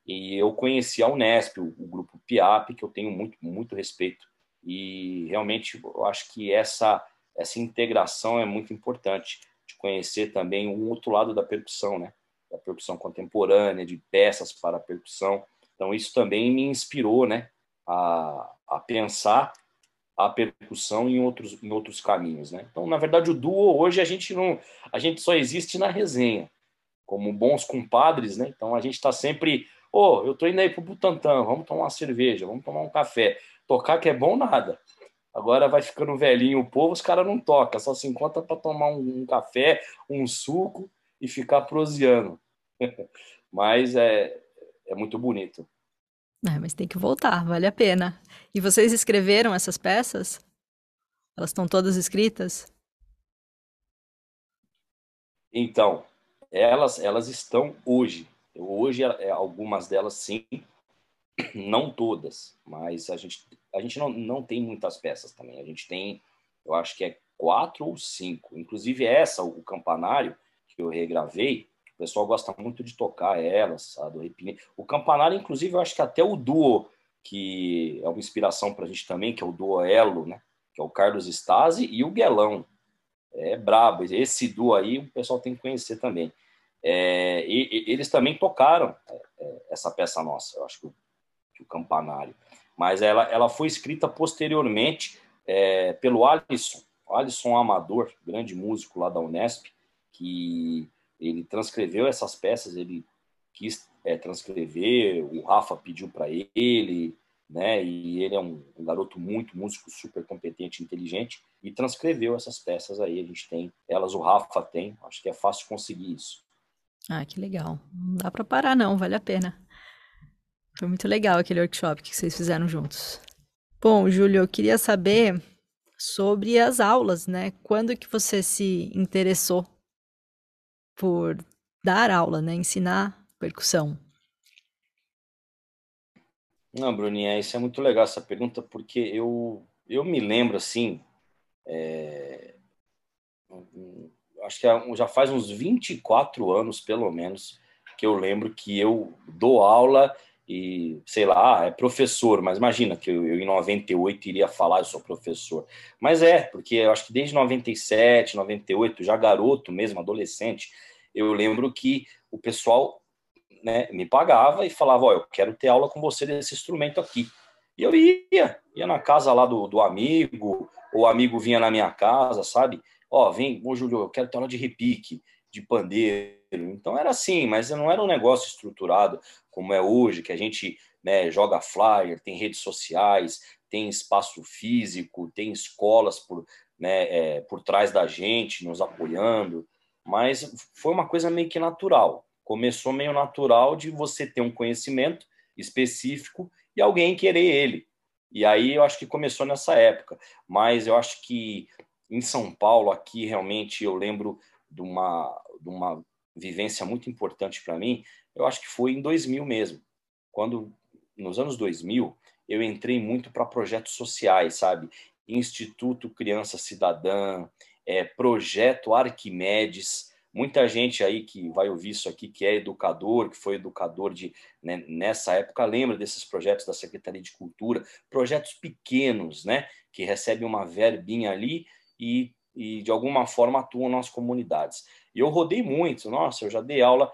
e eu conheci a Unesp, o, o grupo PIAP que eu tenho muito muito respeito e realmente eu acho que essa essa integração é muito importante de conhecer também um outro lado da percussão, né? Da percussão contemporânea, de peças para percussão. Então isso também me inspirou, né? A, a pensar a percussão em outros em outros caminhos, né? Então na verdade o duo hoje a gente não a gente só existe na resenha como bons compadres, né? Então a gente está sempre, ô, oh, eu tô indo aí pro Butantã, vamos tomar uma cerveja, vamos tomar um café. Tocar que é bom nada. Agora vai ficando velhinho o povo, os caras não tocam, só se encontra para tomar um, um, café, um suco e ficar proseando. mas é, é muito bonito. É, mas tem que voltar, vale a pena. E vocês escreveram essas peças? Elas estão todas escritas? Então, elas elas estão hoje. Hoje, é, algumas delas sim, não todas, mas a gente, a gente não, não tem muitas peças também. A gente tem, eu acho que é quatro ou cinco. Inclusive essa, o campanário, que eu regravei, o pessoal gosta muito de tocar elas, sabe? O campanário, inclusive, eu acho que até o duo, que é uma inspiração para a gente também, que é o duo Elo, né? Que é o Carlos Stasi e o Guelão. É brabo. Esse duo aí o pessoal tem que conhecer também. É, e, e, eles também tocaram é, é essa peça nossa. Eu acho que o o campanário. Mas ela, ela foi escrita posteriormente é, pelo Alisson, Alisson Amador, grande músico lá da Unesp, que ele transcreveu essas peças, ele quis é, transcrever, o Rafa pediu para ele, né? E ele é um, um, garoto muito músico, super competente, inteligente, e transcreveu essas peças aí. A gente tem elas, o Rafa tem. Acho que é fácil conseguir isso. Ah, que legal. Não dá para parar, não, vale a pena. Foi muito legal aquele workshop que vocês fizeram juntos. Bom, Júlio, eu queria saber sobre as aulas, né? Quando que você se interessou por dar aula, né? Ensinar percussão? Não, Bruninha, isso é muito legal essa pergunta, porque eu, eu me lembro, assim, é, acho que já faz uns 24 anos, pelo menos, que eu lembro que eu dou aula e sei lá, é professor, mas imagina que eu, eu, em 98 iria falar eu sou professor. Mas é, porque eu acho que desde 97, 98, já garoto mesmo, adolescente, eu lembro que o pessoal né, me pagava e falava, ó, eu quero ter aula com você desse instrumento aqui. E eu ia, ia na casa lá do, do amigo, o amigo vinha na minha casa, sabe? Ó, oh, vem, ô Júlio, eu quero ter aula de repique, de pandeiro. Então era assim, mas não era um negócio estruturado como é hoje, que a gente né, joga flyer, tem redes sociais, tem espaço físico, tem escolas por, né, é, por trás da gente, nos apoiando. Mas foi uma coisa meio que natural. Começou meio natural de você ter um conhecimento específico e alguém querer ele. E aí eu acho que começou nessa época. Mas eu acho que em São Paulo, aqui, realmente, eu lembro de uma, de uma vivência muito importante para mim, eu acho que foi em 2000 mesmo. Quando, nos anos 2000, eu entrei muito para projetos sociais, sabe? Instituto Criança Cidadã, é, Projeto Arquimedes, muita gente aí que vai ouvir isso aqui, que é educador, que foi educador de né, nessa época, lembra desses projetos da Secretaria de Cultura, projetos pequenos, né, que recebem uma verbinha ali e, e de alguma forma atuam nas comunidades. E eu rodei muito, nossa, eu já dei aula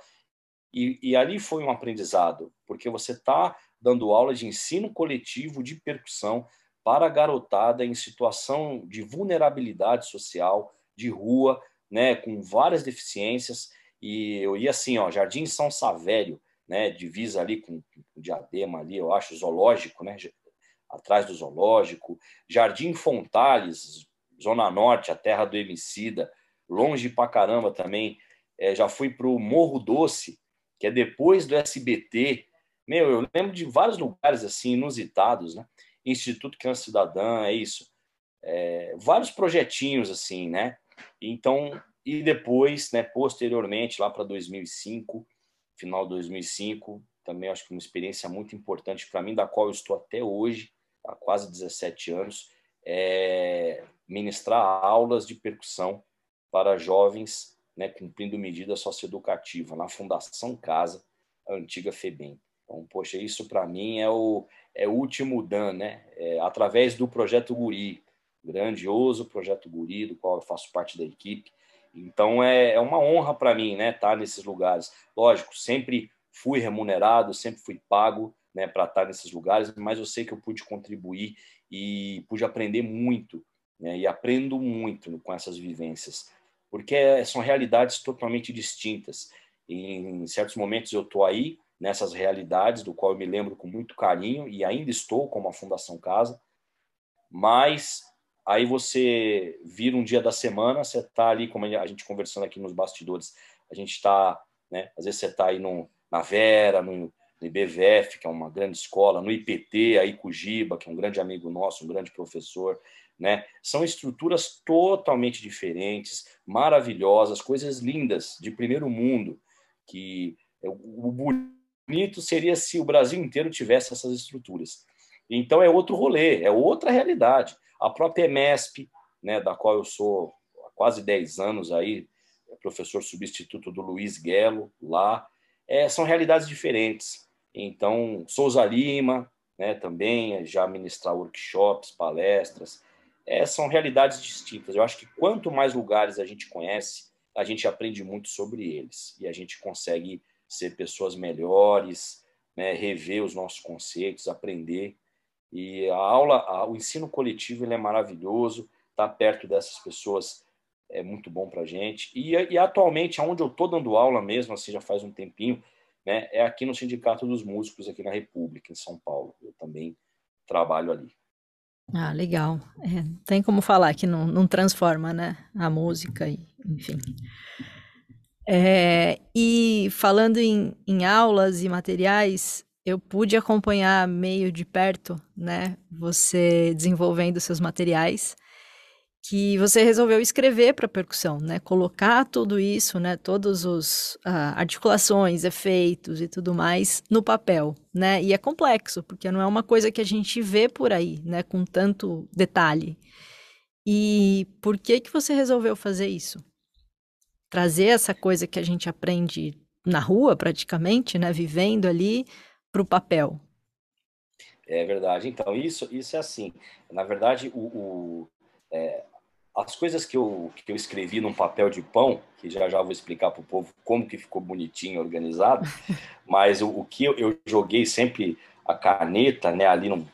e, e ali foi um aprendizado, porque você está dando aula de ensino coletivo de percussão para a garotada em situação de vulnerabilidade social, de rua, né, com várias deficiências. E eu ia assim, ó, Jardim São Savério, né, divisa ali com, o Diadema ali, eu acho, zoológico, né, atrás do zoológico, Jardim Fontales, Zona Norte, a terra do Emicida, longe pra caramba também. É, já fui para o Morro Doce, que é depois do SBT. Meu, eu lembro de vários lugares assim inusitados, né? Instituto Criança Cidadã, é isso. É, vários projetinhos assim, né? Então, e depois, né, posteriormente, lá para 2005, final de 2005, também acho que uma experiência muito importante para mim, da qual eu estou até hoje, há quase 17 anos, é ministrar aulas de percussão para jovens né, cumprindo medida socioeducativa na Fundação Casa, a antiga FEBEM. Então, poxa, isso para mim é o, é o último dan, né? É, através do Projeto Guri, grandioso Projeto Guri, do qual eu faço parte da equipe. Então, é, é uma honra para mim, né, estar tá nesses lugares. Lógico, sempre fui remunerado, sempre fui pago, né, para estar tá nesses lugares, mas eu sei que eu pude contribuir e pude aprender muito, né, e aprendo muito com essas vivências porque são realidades totalmente distintas. Em certos momentos eu estou aí nessas realidades, do qual eu me lembro com muito carinho e ainda estou como a Fundação Casa, mas aí você vira um dia da semana, você está ali, como a gente conversando aqui nos bastidores, a gente está, né, às vezes você está aí no, na Vera, no, no IBVF, que é uma grande escola, no IPT, aí Cujiba, que é um grande amigo nosso, um grande professor, né? São estruturas totalmente diferentes, maravilhosas, coisas lindas, de primeiro mundo, que o bonito seria se o Brasil inteiro tivesse essas estruturas. Então é outro rolê, é outra realidade. A própria EMESP, né, da qual eu sou há quase 10 anos aí, professor substituto do Luiz Guelo lá, é, são realidades diferentes. Então, Souza Lima, né, também já ministrar workshops, palestras, é, são realidades distintas. Eu acho que quanto mais lugares a gente conhece, a gente aprende muito sobre eles e a gente consegue ser pessoas melhores, né, rever os nossos conceitos, aprender. E a aula, a, o ensino coletivo ele é maravilhoso, estar tá perto dessas pessoas é muito bom para a gente. E, e atualmente, onde eu estou dando aula mesmo, assim, já faz um tempinho, né, é aqui no Sindicato dos Músicos, aqui na República, em São Paulo. Eu também trabalho ali. Ah, legal. É, tem como falar que não, não transforma, né? A música, e, enfim. É, e falando em, em aulas e materiais, eu pude acompanhar meio de perto, né? Você desenvolvendo seus materiais que você resolveu escrever para percussão, né? Colocar tudo isso, né? Todos os uh, articulações, efeitos e tudo mais no papel, né? E é complexo porque não é uma coisa que a gente vê por aí, né? Com tanto detalhe. E por que que você resolveu fazer isso? Trazer essa coisa que a gente aprende na rua, praticamente, né? Vivendo ali, para o papel. É verdade. Então isso isso é assim. Na verdade o, o é, as coisas que eu, que eu escrevi num papel de pão, que já já vou explicar para o povo como que ficou bonitinho, organizado, mas o, o que eu, eu, joguei sempre a caneta, né, ali num,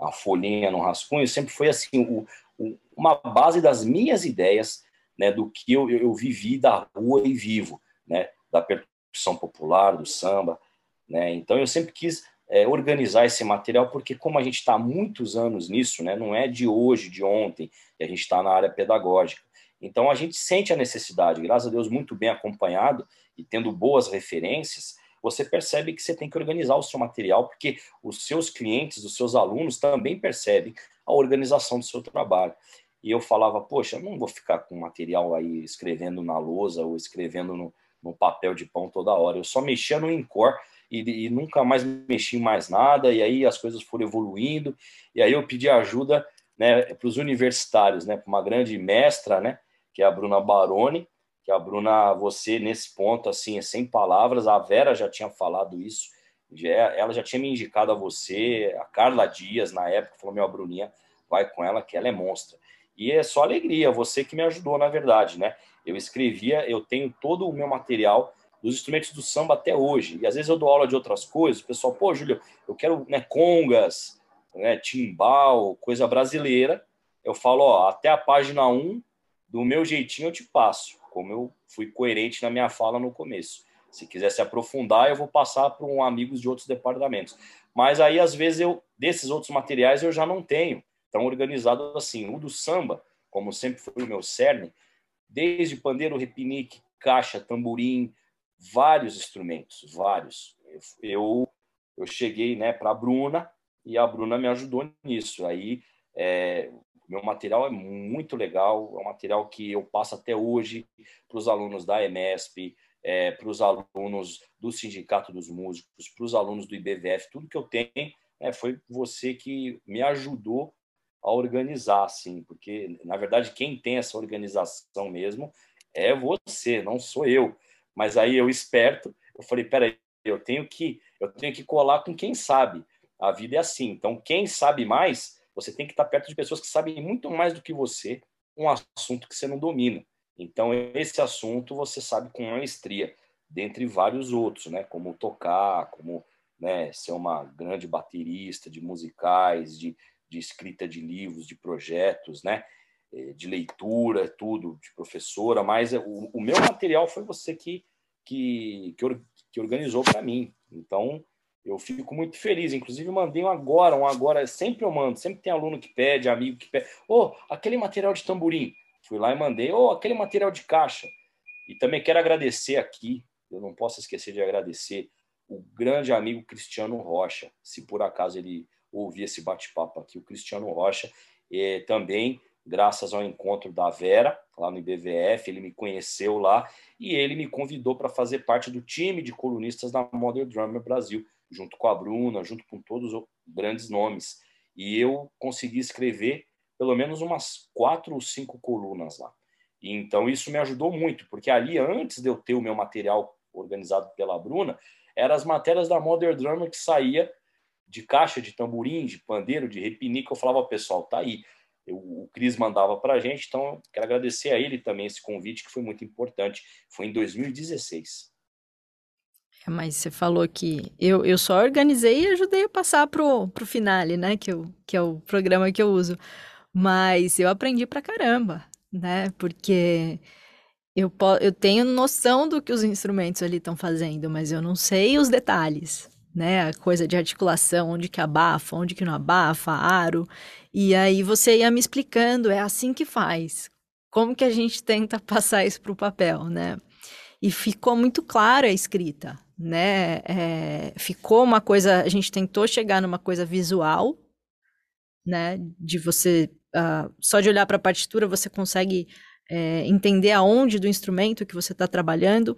a folhinha no rascunho, sempre foi assim, o, o, uma base das minhas ideias, né, do que eu, eu vivi da rua e vivo, né, da percussão popular, do samba, né, então eu sempre quis é, organizar esse material, porque como a gente está há muitos anos nisso, né, não é de hoje, de ontem, e a gente está na área pedagógica. Então a gente sente a necessidade, graças a Deus, muito bem acompanhado e tendo boas referências, você percebe que você tem que organizar o seu material, porque os seus clientes, os seus alunos também percebem a organização do seu trabalho. E eu falava, poxa, eu não vou ficar com material aí escrevendo na lousa ou escrevendo no, no papel de pão toda hora. Eu só mexia no Encore e, e, nunca mais mexi em mais nada, e aí as coisas foram evoluindo, e aí eu pedi ajuda né, para os universitários, né, para uma grande mestra, né, que é a Bruna Baroni, que a Bruna, você nesse ponto, assim, é sem palavras, a Vera já tinha falado isso, ela já tinha me indicado a você, a Carla Dias, na época, falou, meu, Bruninha, vai com ela, que ela é monstra. E é só alegria, você que me ajudou, na verdade, né? Eu escrevia, eu tenho todo o meu material dos instrumentos do samba até hoje. E às vezes eu dou aula de outras coisas, o pessoal, pô, Júlio, eu quero né, congas, né, timbal, coisa brasileira. Eu falo, ó, até a página 1, do meu jeitinho eu te passo, como eu fui coerente na minha fala no começo. Se quiser se aprofundar, eu vou passar para um amigos de outros departamentos. Mas aí, às vezes, eu desses outros materiais eu já não tenho tão organizado assim. O do samba, como sempre foi o meu cerne, desde pandeiro, repinique, caixa, tamborim, vários instrumentos, vários. Eu eu cheguei, né, para a Bruna e a Bruna me ajudou nisso. Aí é, meu material é muito legal, é um material que eu passo até hoje para os alunos da EMESP, é, para os alunos do Sindicato dos Músicos, para os alunos do IBVF, tudo que eu tenho é, foi você que me ajudou a organizar, assim, porque, na verdade, quem tem essa organização mesmo é você, não sou eu. Mas aí eu esperto, eu falei, peraí, eu tenho que eu tenho que colar com quem sabe. A vida é assim. Então, quem sabe mais, você tem que estar perto de pessoas que sabem muito mais do que você um assunto que você não domina. Então, esse assunto você sabe com maestria, dentre vários outros, né? Como tocar, como né, ser uma grande baterista de musicais, de, de escrita de livros, de projetos, né? Eh, de leitura, tudo, de professora, mas o, o meu material foi você que, que, que, que organizou para mim. Então, eu fico muito feliz. Inclusive, mandei um agora, um agora, sempre eu mando, sempre tem aluno que pede, amigo que pede, ô, oh, aquele material de tamborim. Fui lá e mandei, ô, oh, aquele material de caixa. E também quero agradecer aqui, eu não posso esquecer de agradecer o grande amigo Cristiano Rocha, se por acaso ele ouvir esse bate-papo aqui, o Cristiano Rocha, é, também graças ao encontro da Vera, lá no IBVF, ele me conheceu lá e ele me convidou para fazer parte do time de colunistas da Modern Drummer Brasil, junto com a Bruna, junto com todos os grandes nomes. E eu consegui escrever pelo menos umas quatro ou cinco colunas lá. E então isso me ajudou muito, porque ali, antes de eu ter o meu material organizado pela Bruna, eram as matérias da Modern Drummer que saía de caixa de tamborim, de pandeiro, de repinique. Eu falava, pessoal, tá aí eu, o Cris mandava para a gente, então quero agradecer a ele também esse convite, que foi muito importante. Foi em 2016. É, mas você falou que eu, eu só organizei e ajudei a passar pro, pro finale, né? Que, eu, que é o programa que eu uso. Mas eu aprendi pra caramba, né? Porque eu, eu tenho noção do que os instrumentos ali estão fazendo, mas eu não sei os detalhes, né? A coisa de articulação, onde que abafa, onde que não abafa, aro. E aí você ia me explicando, é assim que faz. Como que a gente tenta passar isso para o papel, né? E ficou muito clara a escrita, né? É, ficou uma coisa, a gente tentou chegar numa coisa visual, né? De você, uh, só de olhar para a partitura, você consegue é, entender aonde do instrumento que você está trabalhando,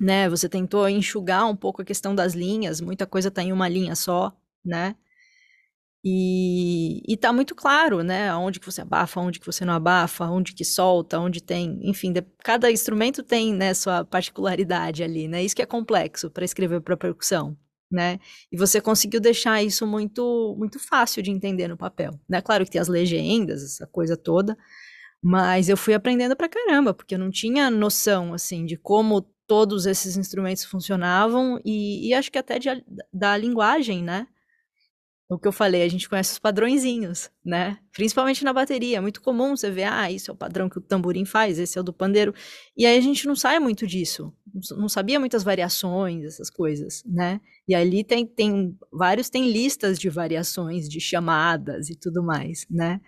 né? Você tentou enxugar um pouco a questão das linhas, muita coisa está em uma linha só, né? E, e tá muito claro, né? Onde que você abafa, onde que você não abafa, onde que solta, onde tem, enfim, de, cada instrumento tem, né, sua particularidade ali, né? Isso que é complexo para escrever para percussão, né? E você conseguiu deixar isso muito muito fácil de entender no papel, né? Claro que tem as legendas, essa coisa toda, mas eu fui aprendendo pra caramba, porque eu não tinha noção assim de como todos esses instrumentos funcionavam e, e acho que até de, da linguagem, né? o que eu falei, a gente conhece os padrõezinhos, né? Principalmente na bateria. É muito comum você ver, ah, isso é o padrão que o tamborim faz, esse é o do pandeiro. E aí a gente não sai muito disso. Não sabia muitas variações, essas coisas, né? E ali tem, tem vários têm listas de variações, de chamadas e tudo mais, né?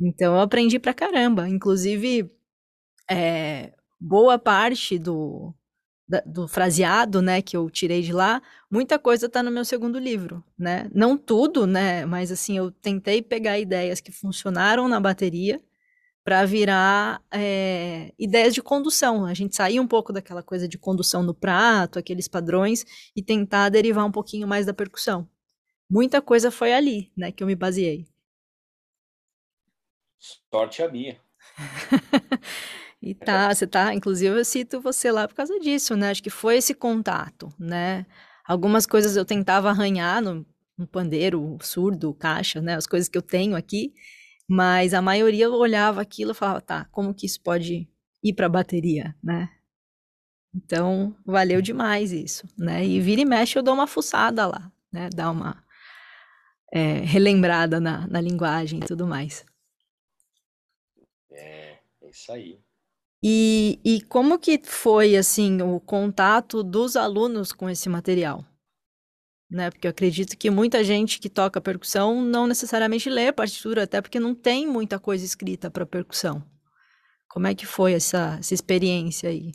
Então eu aprendi pra caramba. Inclusive, é, boa parte do, do fraseado, né, que eu tirei de lá, muita coisa está no meu segundo livro, né? Não tudo, né, mas assim, eu tentei pegar ideias que funcionaram na bateria para virar é, ideias de condução. A gente sair um pouco daquela coisa de condução no prato, aqueles padrões, e tentar derivar um pouquinho mais da percussão. Muita coisa foi ali, né, que eu me baseei. Sorte a minha. e tá, você tá, inclusive eu cito você lá por causa disso, né? Acho que foi esse contato, né? Algumas coisas eu tentava arranhar no, no pandeiro, surdo, caixa, né? As coisas que eu tenho aqui, mas a maioria eu olhava aquilo e falava, tá, como que isso pode ir para bateria, né? Então, valeu demais isso, né? E vira e mexe eu dou uma fuçada lá, né? Dá uma é, relembrada na, na linguagem e tudo mais. É, é isso aí. E, e como que foi, assim, o contato dos alunos com esse material? Né? Porque eu acredito que muita gente que toca percussão não necessariamente lê a partitura, até porque não tem muita coisa escrita para percussão. Como é que foi essa, essa experiência aí?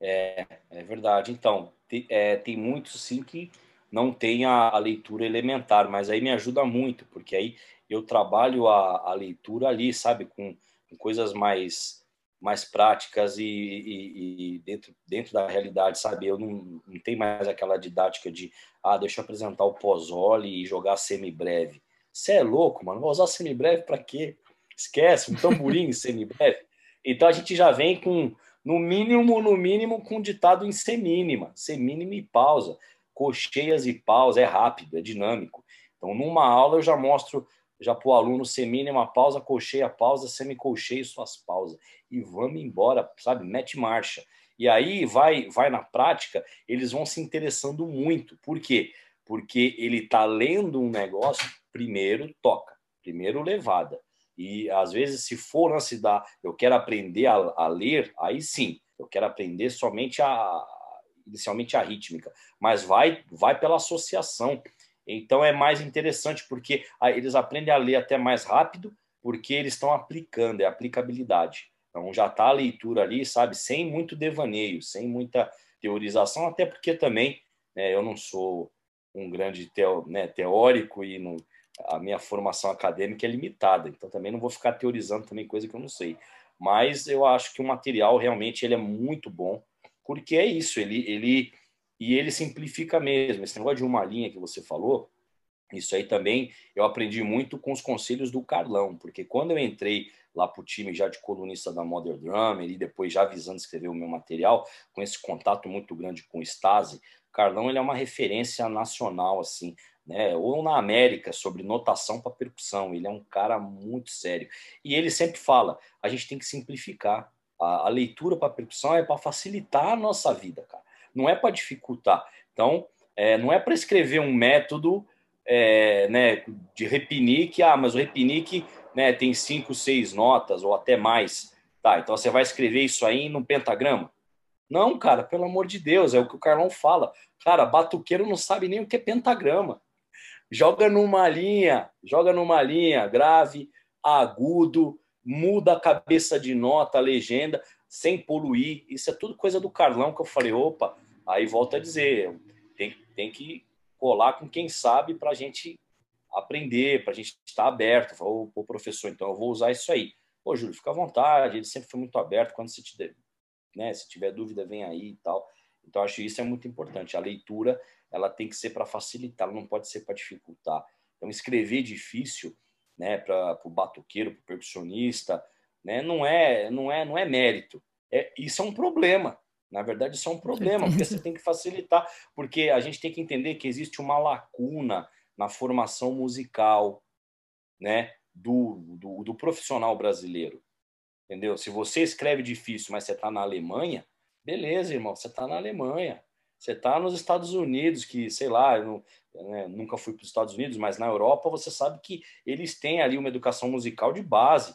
É, é verdade. Então, tem, é, tem muitos sim que não tem a, a, leitura elementar, mas aí me ajuda muito, porque aí eu trabalho a, a leitura ali, sabe, com, com, coisas mais mais práticas e, e, e, dentro, dentro da realidade, sabe? Eu não, não tenho mais aquela didática de, ah, deixa eu apresentar o pozole e jogar semi-breve. Você é louco, mano? Vou usar semi-breve para quê? Esquece, um tamborim semi-breve. Então a gente já vem com, no mínimo, no mínimo, com ditado em semínima, semínima e pausa. Cocheias e pausa, é rápido, é dinâmico. Então, numa aula eu já mostro já para o aluno semínima, pausa, cocheia, pausa, semicolcheio, suas pausas. E vamos embora, sabe? Mete marcha. E aí vai, vai na prática, eles vão se interessando muito. Por quê? Porque ele está lendo um negócio, primeiro toca, primeiro levada. E às vezes, se for lance da eu quero aprender a, a ler, aí sim, eu quero aprender somente a inicialmente a rítmica, mas vai vai pela associação. Então é mais interessante porque eles aprendem a ler até mais rápido, porque eles estão aplicando, é aplicabilidade. Então já está a leitura ali, sabe, sem muito devaneio, sem muita teorização, até porque também né, eu não sou um grande né, teórico e não, a minha formação acadêmica é limitada, então também não vou ficar teorizando também coisa que eu não sei. Mas eu acho que o material realmente ele é muito bom, porque é isso, ele, ele e ele simplifica mesmo. Esse negócio de uma linha que você falou, isso aí também eu aprendi muito com os conselhos do Carlão, porque quando eu entrei lá para o time já de colunista da Modern Drummer e depois já visando escrever o meu material, com esse contato muito grande com o Stasi, Carlão ele é uma referência nacional assim né, ou na América, sobre notação para percussão. Ele é um cara muito sério. E ele sempre fala: a gente tem que simplificar. A, a leitura para percussão é para facilitar a nossa vida, cara. Não é para dificultar. Então, é, não é para escrever um método é, né, de repinique. Ah, mas o repinique né, tem cinco, seis notas ou até mais. Tá, então você vai escrever isso aí num pentagrama? Não, cara, pelo amor de Deus, é o que o Carlão fala. Cara, batuqueiro não sabe nem o que é pentagrama joga numa linha, joga numa linha grave, agudo, muda a cabeça de nota, a legenda, sem poluir. Isso é tudo coisa do Carlão que eu falei, opa, aí volta a dizer, tem, tem que colar com quem sabe para a gente aprender, para a gente estar aberto. Falou, o professor, então eu vou usar isso aí. Pô, Júlio, fica à vontade, ele sempre foi muito aberto. Quando você tiver, né, se tiver dúvida, vem aí e tal. Então, acho isso é muito importante. A leitura ela tem que ser para facilitar, ela não pode ser para dificultar. Então, escrever difícil, né, para o batuqueiro, para o percussionista, né, não é, não é, não é mérito. É, isso é um problema. Na verdade, isso é um problema, porque você tem que facilitar, porque a gente tem que entender que existe uma lacuna na formação musical, né, do, do, do profissional brasileiro. Entendeu? Se você escreve difícil, mas você está na Alemanha, beleza, irmão, você está na Alemanha. Você está nos Estados Unidos, que, sei lá, eu né, nunca fui para os Estados Unidos, mas na Europa você sabe que eles têm ali uma educação musical de base.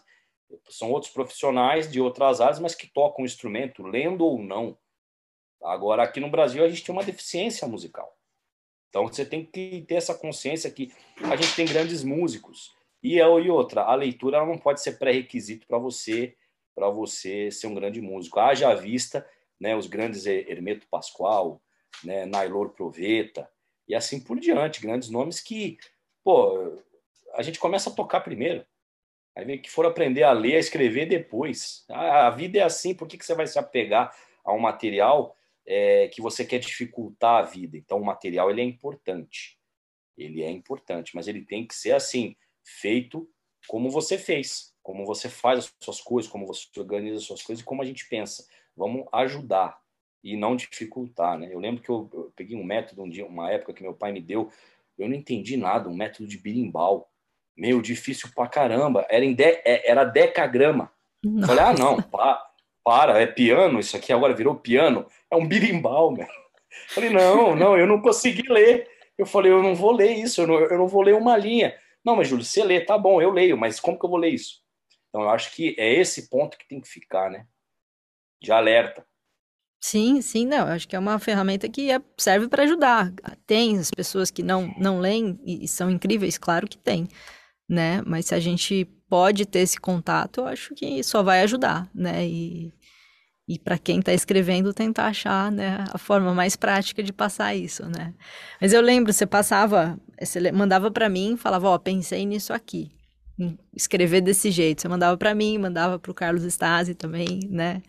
São outros profissionais de outras áreas, mas que tocam o instrumento, lendo ou não. Agora, aqui no Brasil, a gente tem uma deficiência musical. Então, você tem que ter essa consciência que a gente tem grandes músicos. E, e outra, a leitura não pode ser pré-requisito para você para você ser um grande músico. Haja vista né, os grandes Hermeto Pascoal, né, Nailor Proveta, e assim por diante, grandes nomes que, pô, a gente começa a tocar primeiro. Aí vem que for aprender a ler, a escrever depois. A, a vida é assim, por que, que você vai se apegar a um material é, que você quer dificultar a vida? Então, o material ele é importante. Ele é importante, mas ele tem que ser assim, feito como você fez, como você faz as suas coisas, como você organiza as suas coisas e como a gente pensa. Vamos ajudar e não dificultar, né? Eu lembro que eu, eu peguei um método um dia, uma época que meu pai me deu, eu não entendi nada, um método de birimbau. Meu, difícil pra caramba. Era, em de, é, era decagrama. Não. Falei, ah, não, para, para, é piano, isso aqui agora virou piano. É um birimbau, meu. Falei, não, não, eu não consegui ler. Eu falei, eu não vou ler isso, eu não, eu não vou ler uma linha. Não, mas Júlio, você lê, tá bom, eu leio, mas como que eu vou ler isso? Então, eu acho que é esse ponto que tem que ficar, né? De alerta. Sim, sim, não. Acho que é uma ferramenta que é, serve para ajudar. Tem as pessoas que não, não leem e, e são incríveis, claro que tem, né? Mas se a gente pode ter esse contato, eu acho que só vai ajudar, né? E, e para quem está escrevendo, tentar achar né, a forma mais prática de passar isso, né? Mas eu lembro, você passava, você mandava para mim, falava, ó, oh, pensei nisso aqui, escrever desse jeito. Você mandava para mim, mandava para o Carlos Stasi também, né?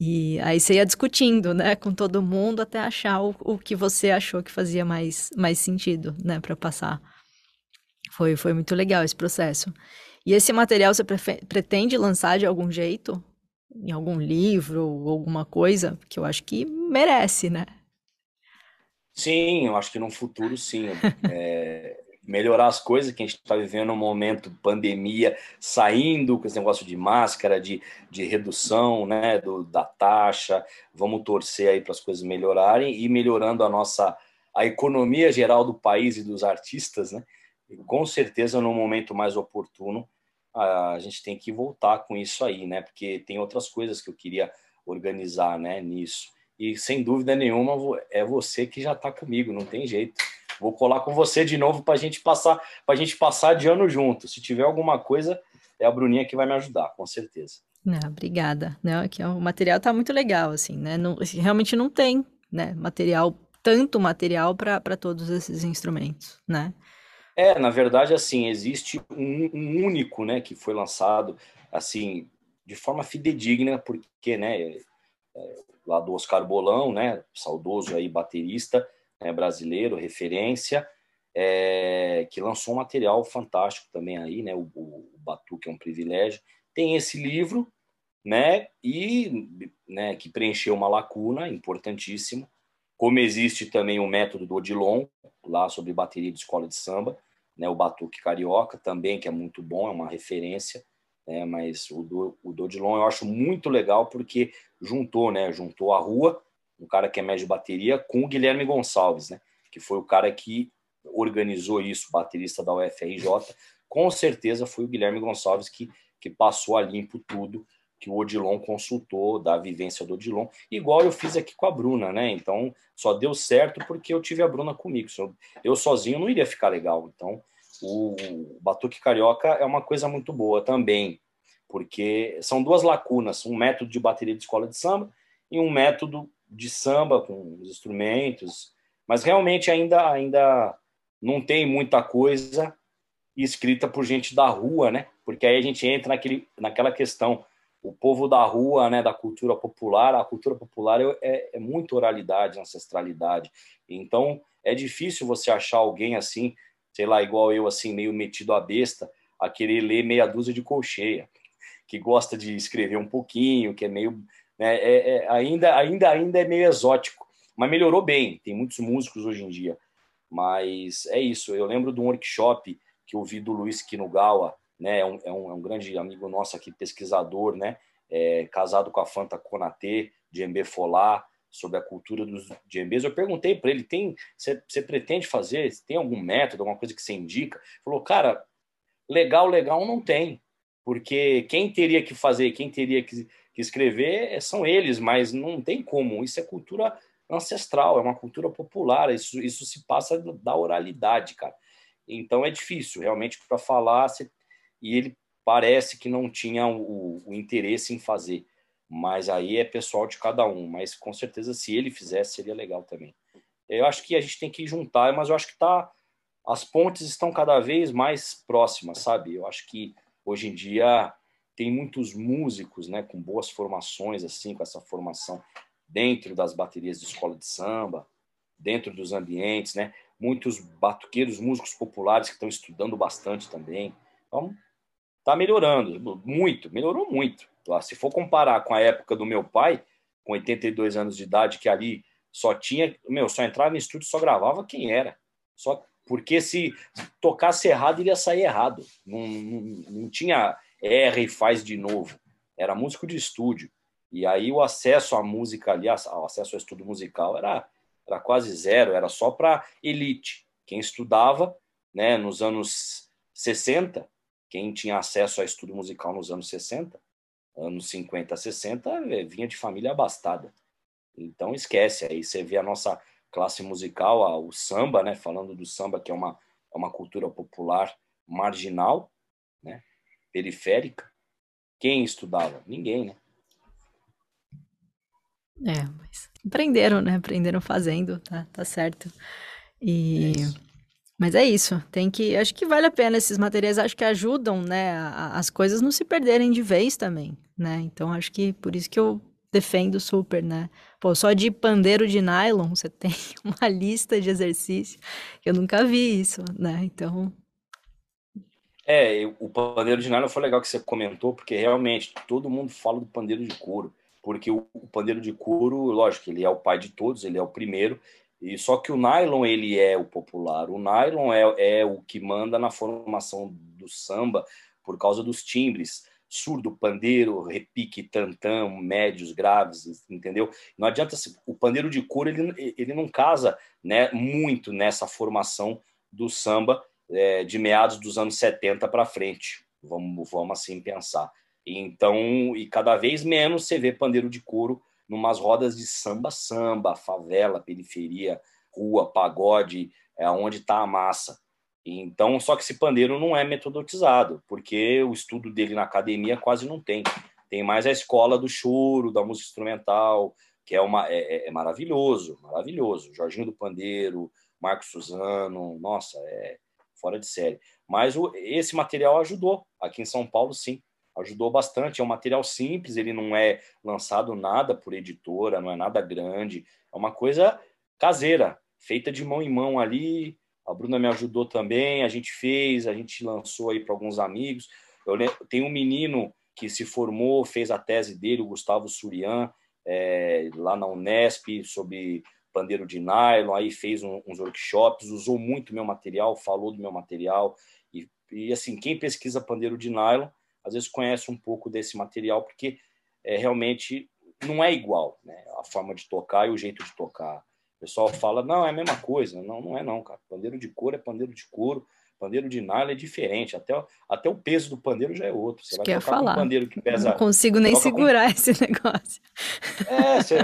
E aí você ia discutindo, né, com todo mundo até achar o, o que você achou que fazia mais, mais sentido, né, para passar. Foi, foi muito legal esse processo. E esse material você pretende lançar de algum jeito? Em algum livro ou alguma coisa? Que eu acho que merece, né? Sim, eu acho que no futuro, sim. É, melhorar as coisas que a gente está vivendo um momento pandemia, saindo com esse negócio de máscara, de, de redução né, do, da taxa. Vamos torcer aí para as coisas melhorarem e melhorando a nossa a economia geral do país e dos artistas, né? Com certeza, no momento mais oportuno, a gente tem que voltar com isso aí, né? Porque tem outras coisas que eu queria organizar, né? Nisso. E sem dúvida nenhuma é você que já está comigo, não tem jeito. Vou colar com você de novo para a gente passar, para gente passar de ano junto. Se tiver alguma coisa, é a Bruninha que vai me ajudar, com certeza. Não, obrigada. Não, aqui o material está muito legal, assim, né? Não, realmente não tem, né? Material, tanto material para todos esses instrumentos, né? É, na verdade, assim, existe um, um, único, né, que foi lançado, assim, de forma fidedigna, porque, né, é, lá do Oscar Bolão, né, saudoso aí baterista né, brasileiro, referência, é, que lançou um material fantástico também aí, né, o, o Batuque é um privilégio. Tem esse livro, né, e, né, que preencheu uma lacuna importantíssimo, como existe também o método do Odilon, lá sobre bateria de escola de samba, né, o Batuque Carioca também, que é muito bom, é uma referência, né, mas o, do, o Dodilon eu acho muito legal porque juntou, né, juntou a rua, um cara que é médio de bateria, com o Guilherme Gonçalves, né, que foi o cara que organizou isso, baterista da UFRJ, com certeza foi o Guilherme Gonçalves que, que passou a limpo tudo que o Odilon consultou da vivência do Odilon, igual eu fiz aqui com a Bruna, né? Então, só deu certo porque eu tive a Bruna comigo. Eu sozinho não iria ficar legal. Então, o Batuque Carioca é uma coisa muito boa também, porque são duas lacunas, um método de bateria de escola de samba e um método de samba com os instrumentos, mas realmente ainda ainda não tem muita coisa escrita por gente da rua, né? Porque aí a gente entra naquele, naquela questão o povo da rua, né, da cultura popular, a cultura popular é, é, é muito oralidade, ancestralidade. Então, é difícil você achar alguém assim, sei lá, igual eu, assim, meio metido a besta, a querer ler meia dúzia de colcheia, que gosta de escrever um pouquinho, que é meio. Né, é, é, ainda, ainda, ainda é meio exótico, mas melhorou bem. Tem muitos músicos hoje em dia. Mas é isso. Eu lembro de um workshop que eu vi do Luiz Kinugawa, né? É um, é um, é um grande amigo nosso aqui, pesquisador, né? É, casado com a Fanta Konatê, de Embe Folá, sobre a cultura dos djembês. Eu perguntei para ele, tem, você pretende fazer? Tem algum método, alguma coisa que você indica? Ele falou, cara, legal, legal não tem, porque quem teria que fazer, quem teria que, que escrever são eles, mas não tem como. Isso é cultura ancestral, é uma cultura popular. Isso, isso se passa da oralidade, cara. Então é difícil, realmente, para falar, e ele parece que não tinha o, o, interesse em fazer. Mas aí é pessoal de cada um. Mas com certeza, se ele fizesse, seria legal também. Eu acho que a gente tem que juntar, mas eu acho que tá, as pontes estão cada vez mais próximas, sabe? Eu acho que hoje em dia tem muitos músicos, né, com boas formações, assim, com essa formação dentro das baterias de escola de samba, dentro dos ambientes, né? Muitos batuqueiros, músicos populares que estão estudando bastante também. Então, Tá melhorando, muito, melhorou muito. Se for comparar com a época do meu pai, com 82 anos de idade, que ali só tinha, meu, só entrava no estúdio, só gravava quem era. Só porque se tocasse errado, iria sair errado. Não, não, não tinha erra e faz de novo. Era músico de estúdio. E aí o acesso à música ali, o acesso ao estudo musical era, era quase zero, era só para elite. Quem estudava né, nos anos 60, quem tinha acesso a estudo musical nos anos 60, anos 50, 60, é, vinha de família abastada. Então esquece, aí você vê a nossa classe musical, o samba, né, falando do samba que é uma, é uma cultura popular marginal, né, periférica. Quem estudava? Ninguém, né? É, mas aprenderam, né? Aprenderam fazendo, tá, tá certo. E é mas é isso, tem que, acho que vale a pena esses materiais, acho que ajudam, né, as coisas não se perderem de vez também, né? Então acho que por isso que eu defendo super, né? Pô, só de pandeiro de nylon você tem uma lista de exercícios eu nunca vi isso, né? Então é, o pandeiro de nylon foi legal que você comentou, porque realmente todo mundo fala do pandeiro de couro porque o pandeiro de couro, lógico, ele é o pai de todos, ele é o primeiro, e só que o nylon ele é o popular. O nylon é, é o que manda na formação do samba por causa dos timbres surdo, pandeiro, repique, tantã, médios, graves, entendeu? Não adianta o pandeiro de couro ele, ele não casa, né, muito nessa formação do samba é, de meados dos anos 70 para frente. Vamos, vamos assim pensar. Então, e cada vez menos você vê pandeiro de couro numas rodas de samba, samba, favela, periferia, rua, pagode, é onde está a massa. Então, só que esse pandeiro não é metodotizado, porque o estudo dele na academia quase não tem. Tem mais a escola do choro, da música instrumental, que é, uma, é, é, é maravilhoso, maravilhoso. Jorginho do Pandeiro, Marcos Suzano, nossa, é fora de série. Mas o, esse material ajudou. Aqui em São Paulo, sim ajudou bastante. É um material simples, ele não é lançado nada por editora, não é nada grande, é uma coisa caseira, feita de mão em mão ali. A Bruna me ajudou também, a gente fez, a gente lançou aí para alguns amigos. Eu tenho um menino que se formou, fez a tese dele, o Gustavo Surian, é, lá na Unesp, sobre pandeiro de nylon, aí fez um, uns workshops, usou muito meu material, falou do meu material. E, e assim, quem pesquisa pandeiro de nylon às vezes conhece um pouco desse material, porque é, realmente não é igual né? a forma de tocar e o jeito de tocar. O pessoal fala, não, é a mesma coisa. Não, não é não, cara. Pandeiro de couro é pandeiro de couro, pandeiro de nylon é diferente. Até, até o peso do pandeiro já é outro. Você Isso vai tocar falar. um pandeiro que pesa... Não consigo nem segurar com... esse negócio. É, você,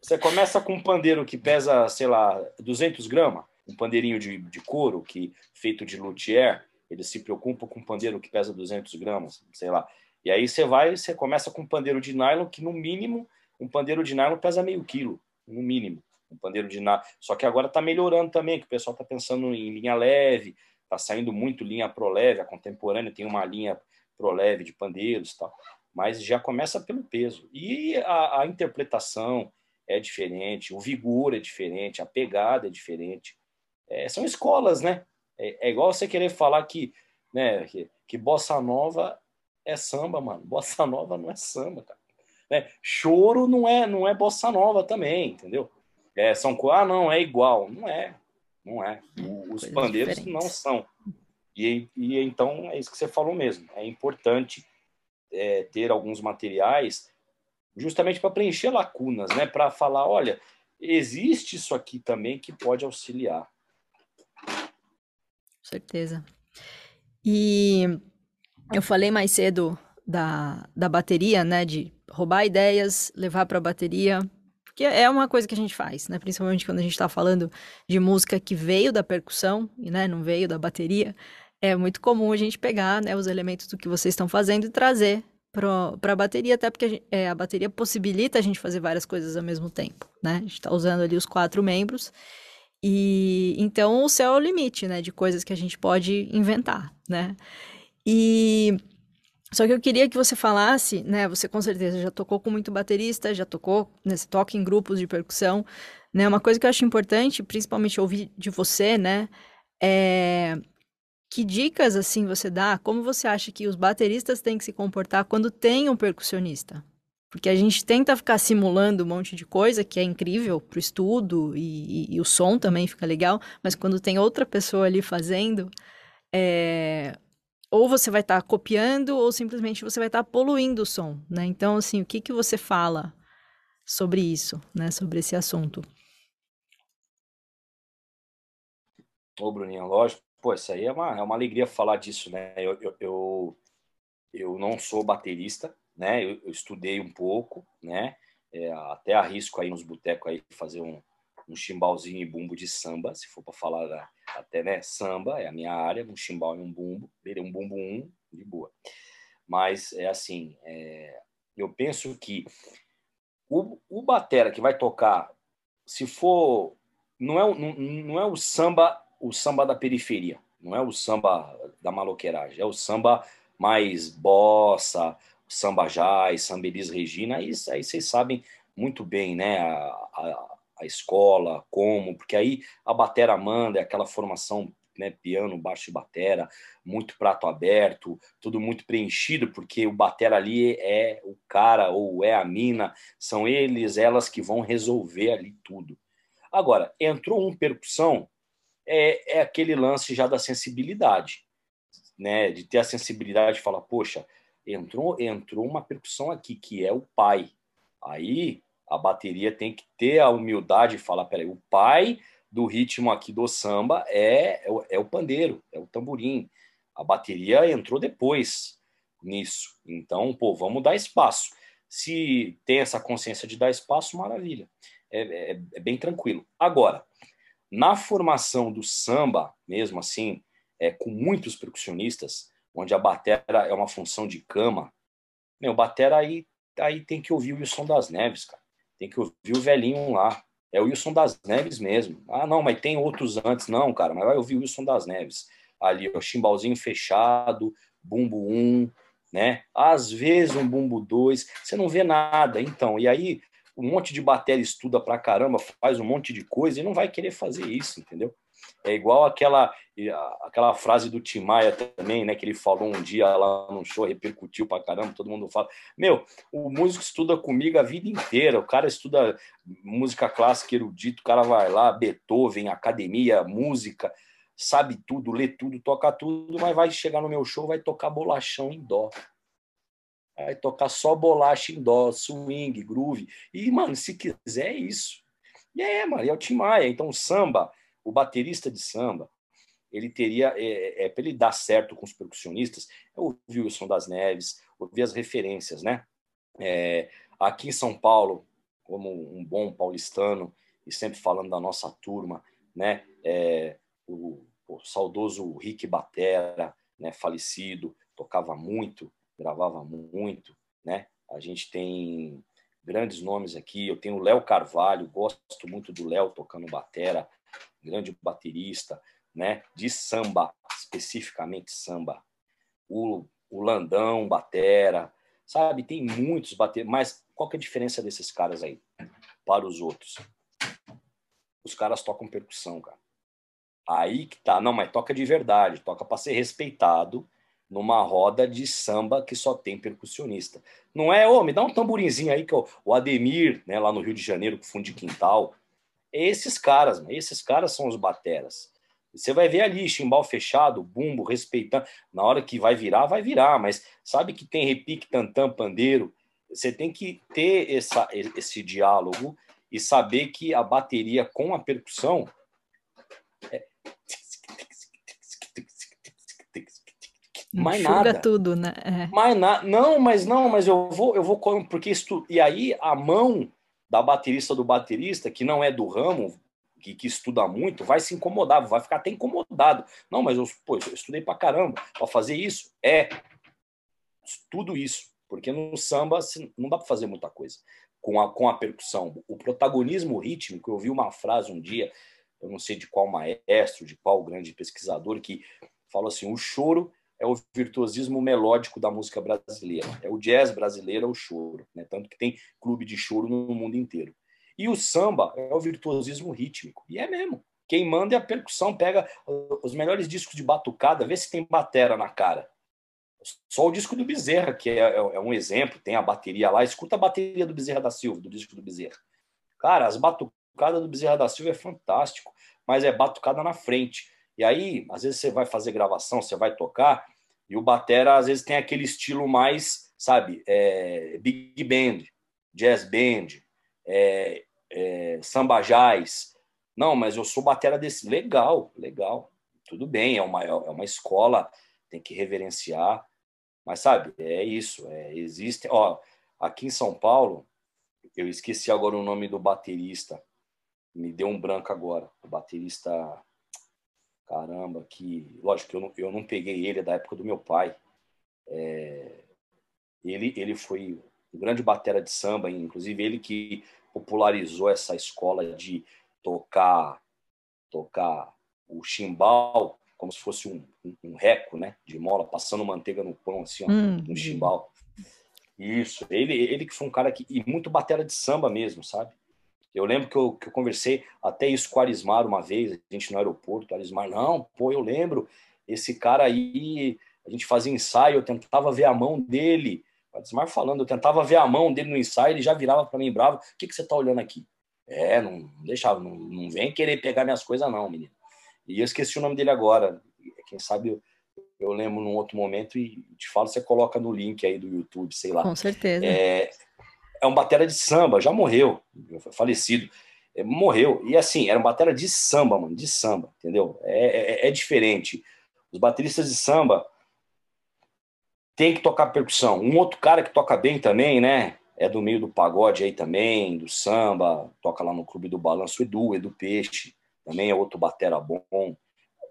você começa com um pandeiro que pesa, sei lá, 200 gramas, um pandeirinho de, de couro que feito de luthier, ele se preocupa com um pandeiro que pesa 200 gramas, sei lá. E aí você vai, você começa com um pandeiro de nylon que no mínimo um pandeiro de nylon pesa meio quilo, no mínimo. Um pandeiro de nylon. Só que agora está melhorando também, que o pessoal está pensando em linha leve, está saindo muito linha pro leve, a contemporânea tem uma linha pro leve de pandeiros, tal. Mas já começa pelo peso e a, a interpretação é diferente, o vigor é diferente, a pegada é diferente. É, são escolas, né? É, é igual você querer falar que, né, que, que bossa nova é samba, mano. Bossa nova não é samba, cara. Né? Choro não é, não é bossa nova também, entendeu? É, são ah não é igual, não é, não é. O, os pandeiros diferentes. não são. E, e então é isso que você falou mesmo. É importante é, ter alguns materiais justamente para preencher lacunas, né? Para falar, olha, existe isso aqui também que pode auxiliar certeza. E eu falei mais cedo da, da bateria, né? De roubar ideias, levar para a bateria. Porque é uma coisa que a gente faz, né? Principalmente quando a gente está falando de música que veio da percussão, e né, não veio da bateria. É muito comum a gente pegar né, os elementos do que vocês estão fazendo e trazer para a bateria, até porque a, gente, é, a, bateria possibilita a gente fazer várias coisas ao mesmo tempo, né? A gente está usando ali os quatro membros e então o céu é o limite, né, de coisas que a gente pode inventar, né? E só que eu queria que você falasse, né, você com certeza já tocou com muito baterista, já tocou, né, você toca em grupos de percussão, né? Uma coisa que eu acho importante, principalmente ouvir de você, né, é que dicas assim você dá? Como você acha que os bateristas têm que se comportar quando tem um percussionista? Porque a gente tenta ficar simulando um monte de coisa que é incrível para o estudo e, e, e, o som também fica legal, mas quando tem outra pessoa ali fazendo, é... ou você vai estar tá copiando ou simplesmente você vai estar tá poluindo o som, né? Então, assim, o que, que você fala sobre isso, né? Sobre esse assunto? Ô, Bruninho, lógico. Pô, isso aí é uma, é uma alegria falar disso, né? Eu, eu, eu, eu não sou baterista, né? Eu, eu estudei um pouco, né? É, até arrisco aí nos botecos aí fazer um, um chimbalzinho e bumbo de samba, se for para falar da, até, né? Samba é a minha área, um chimbal e um bumbo, um bumbo um, de boa. Mas é assim, é, eu penso que o, o batera que vai tocar, se for não é, não, não é o samba o samba da periferia, não é o samba da maloqueiragem, é o samba mais bossa, samba jazz, samba Elis Regina, isso aí vocês sabem muito bem, né? A, a, a, escola, como, porque aí a batera manda, é aquela formação, né? Piano, baixo e batera, muito prato aberto, tudo muito preenchido, porque o batera ali é o cara ou é a mina, são eles, elas que vão resolver ali tudo. Agora, entrou um percussão, é, é aquele lance já da sensibilidade, né? De ter a sensibilidade de falar, poxa, entrou, entrou uma percussão aqui, que é o pai. Aí a bateria tem que ter a humildade de falar, peraí, o pai do ritmo aqui do samba é, é, o, é o pandeiro, é o tamborim. A bateria entrou depois nisso. Então, pô, vamos dar espaço. Se tem essa consciência de dar espaço, maravilha. É, é, é bem tranquilo. Agora, na formação do samba, mesmo assim, é, com muitos percussionistas, onde a batera é uma função de cama, meu, batera aí, aí tem que ouvir o Wilson das Neves, cara. Tem que ouvir o velhinho lá. É o Wilson das Neves mesmo. Ah, não, mas tem outros antes. Não, cara, mas vai ouvir o Wilson das Neves. Ali, o chimbalzinho fechado, bumbo 1, um, né? Às vezes um bumbo 2, você não vê nada. Então, e aí um monte de bateria estuda pra caramba, faz um monte de coisa e não vai querer fazer isso, entendeu? É igual aquela aquela frase do Tim Maia também, né, que ele falou um dia lá num show, repercutiu pra caramba, todo mundo fala: "Meu, o músico estuda comigo a vida inteira, o cara estuda música clássica erudito, o cara vai lá, Beethoven, academia, música, sabe tudo, lê tudo, toca tudo, mas vai chegar no meu show, vai tocar bolachão em dó. Vai tocar só bolacha em dó, swing, groove. E, mano, se quiser, é isso. E é, mano, é o Tim Maia. Então, samba, o baterista de samba, ele teria, é, é para ele dar certo com os percussionistas, é ouvir o Wilson das Neves, ouvir as referências, né? É, aqui em São Paulo, como um bom paulistano, e sempre falando da nossa turma, né? É, o, o saudoso Rick Batera, né? falecido, tocava muito, gravava muito, né? A gente tem grandes nomes aqui. Eu tenho o Léo Carvalho, gosto muito do Léo tocando batera, grande baterista, né? De samba, especificamente samba. O, o Landão, batera, sabe? Tem muitos bater, mas qual que é a diferença desses caras aí para os outros? Os caras tocam percussão, cara. Aí que tá, não, mas toca de verdade, toca para ser respeitado numa roda de samba que só tem percussionista. Não é, ô, oh, me dá um tamborinzinho aí que o Ademir, né, lá no Rio de Janeiro, com fundo de quintal. Esses caras, esses caras são os bateras. Você vai ver ali, chimbal fechado, bumbo, respeitando. Na hora que vai virar, vai virar, mas sabe que tem repique, tantã, pandeiro. Você tem que ter essa, esse diálogo e saber que a bateria com a percussão é, mais nada. tudo, né? É. Mais na... Não, mas não, mas eu vou, eu vou porque isso e aí a mão da baterista do baterista que não é do ramo, que, que estuda muito, vai se incomodar, vai ficar até incomodado. Não, mas eu, pô, eu estudei pra caramba para fazer isso. É tudo isso, porque no samba não dá para fazer muita coisa com a, com a percussão. O protagonismo rítmico, eu vi uma frase um dia, eu não sei de qual maestro, de qual grande pesquisador, que falou assim: o choro é o virtuosismo melódico da música brasileira. É o jazz brasileiro, é o choro. Né? Tanto que tem clube de choro no mundo inteiro. E o samba é o virtuosismo rítmico. E é mesmo. Quem manda é a percussão, pega os melhores discos de batucada, vê se tem batera na cara. Só o disco do Bezerra, que é, é, é, um exemplo, tem a bateria lá, escuta a bateria do Bezerra da Silva, do disco do Bezerra. Cara, as batucadas do Bezerra da Silva é fantástico, mas é batucada na frente. E aí, às vezes você vai fazer gravação, você vai tocar, e o batera às vezes tem aquele estilo mais, sabe, é, big band, jazz band, é, é, samba jazz. Não, mas eu sou batera desse. Legal, legal. Tudo bem, é uma, é uma escola, tem que reverenciar. Mas sabe, é isso. É, existe. Ó, aqui em São Paulo, eu esqueci agora o nome do baterista. Me deu um branco agora. O baterista. Caramba, que. Lógico que eu não, eu não peguei ele é da época do meu pai. É, ele, ele foi um grande batera de samba, inclusive ele que popularizou essa escola de tocar tocar o chimbal como se fosse um, um, um, reco, né, de mola, passando manteiga no pão, assim, ó, hum, um chimbal. Isso, ele, ele que foi um cara que, e muito batera de samba mesmo, sabe? Eu lembro que eu, que eu conversei até isso com o Arismar uma vez, a gente no aeroporto, o Arismar, não, pô, eu lembro, esse cara aí, a gente fazia ensaio, eu tentava ver a mão dele, o Arismar falando, eu tentava ver a mão dele no ensaio, ele já virava para mim bravo, o que, que você tá olhando aqui? É, não, não deixava, não, não vem querer pegar minhas coisas não, menino. E eu esqueci o nome dele agora. Quem sabe eu, eu lembro num outro momento e te falo, você coloca no link aí do YouTube, sei lá. Com certeza. É, é um batera de samba, já morreu, falecido. É, morreu. E assim, era um batera de samba, mano, de samba, entendeu? É, é, é diferente. Os bateristas de samba tem que tocar percussão. Um outro cara que toca bem também, né? É do meio do pagode aí também, do samba, toca lá no Clube do Balanço, Edu, Edu Peixe também é outro batera bom.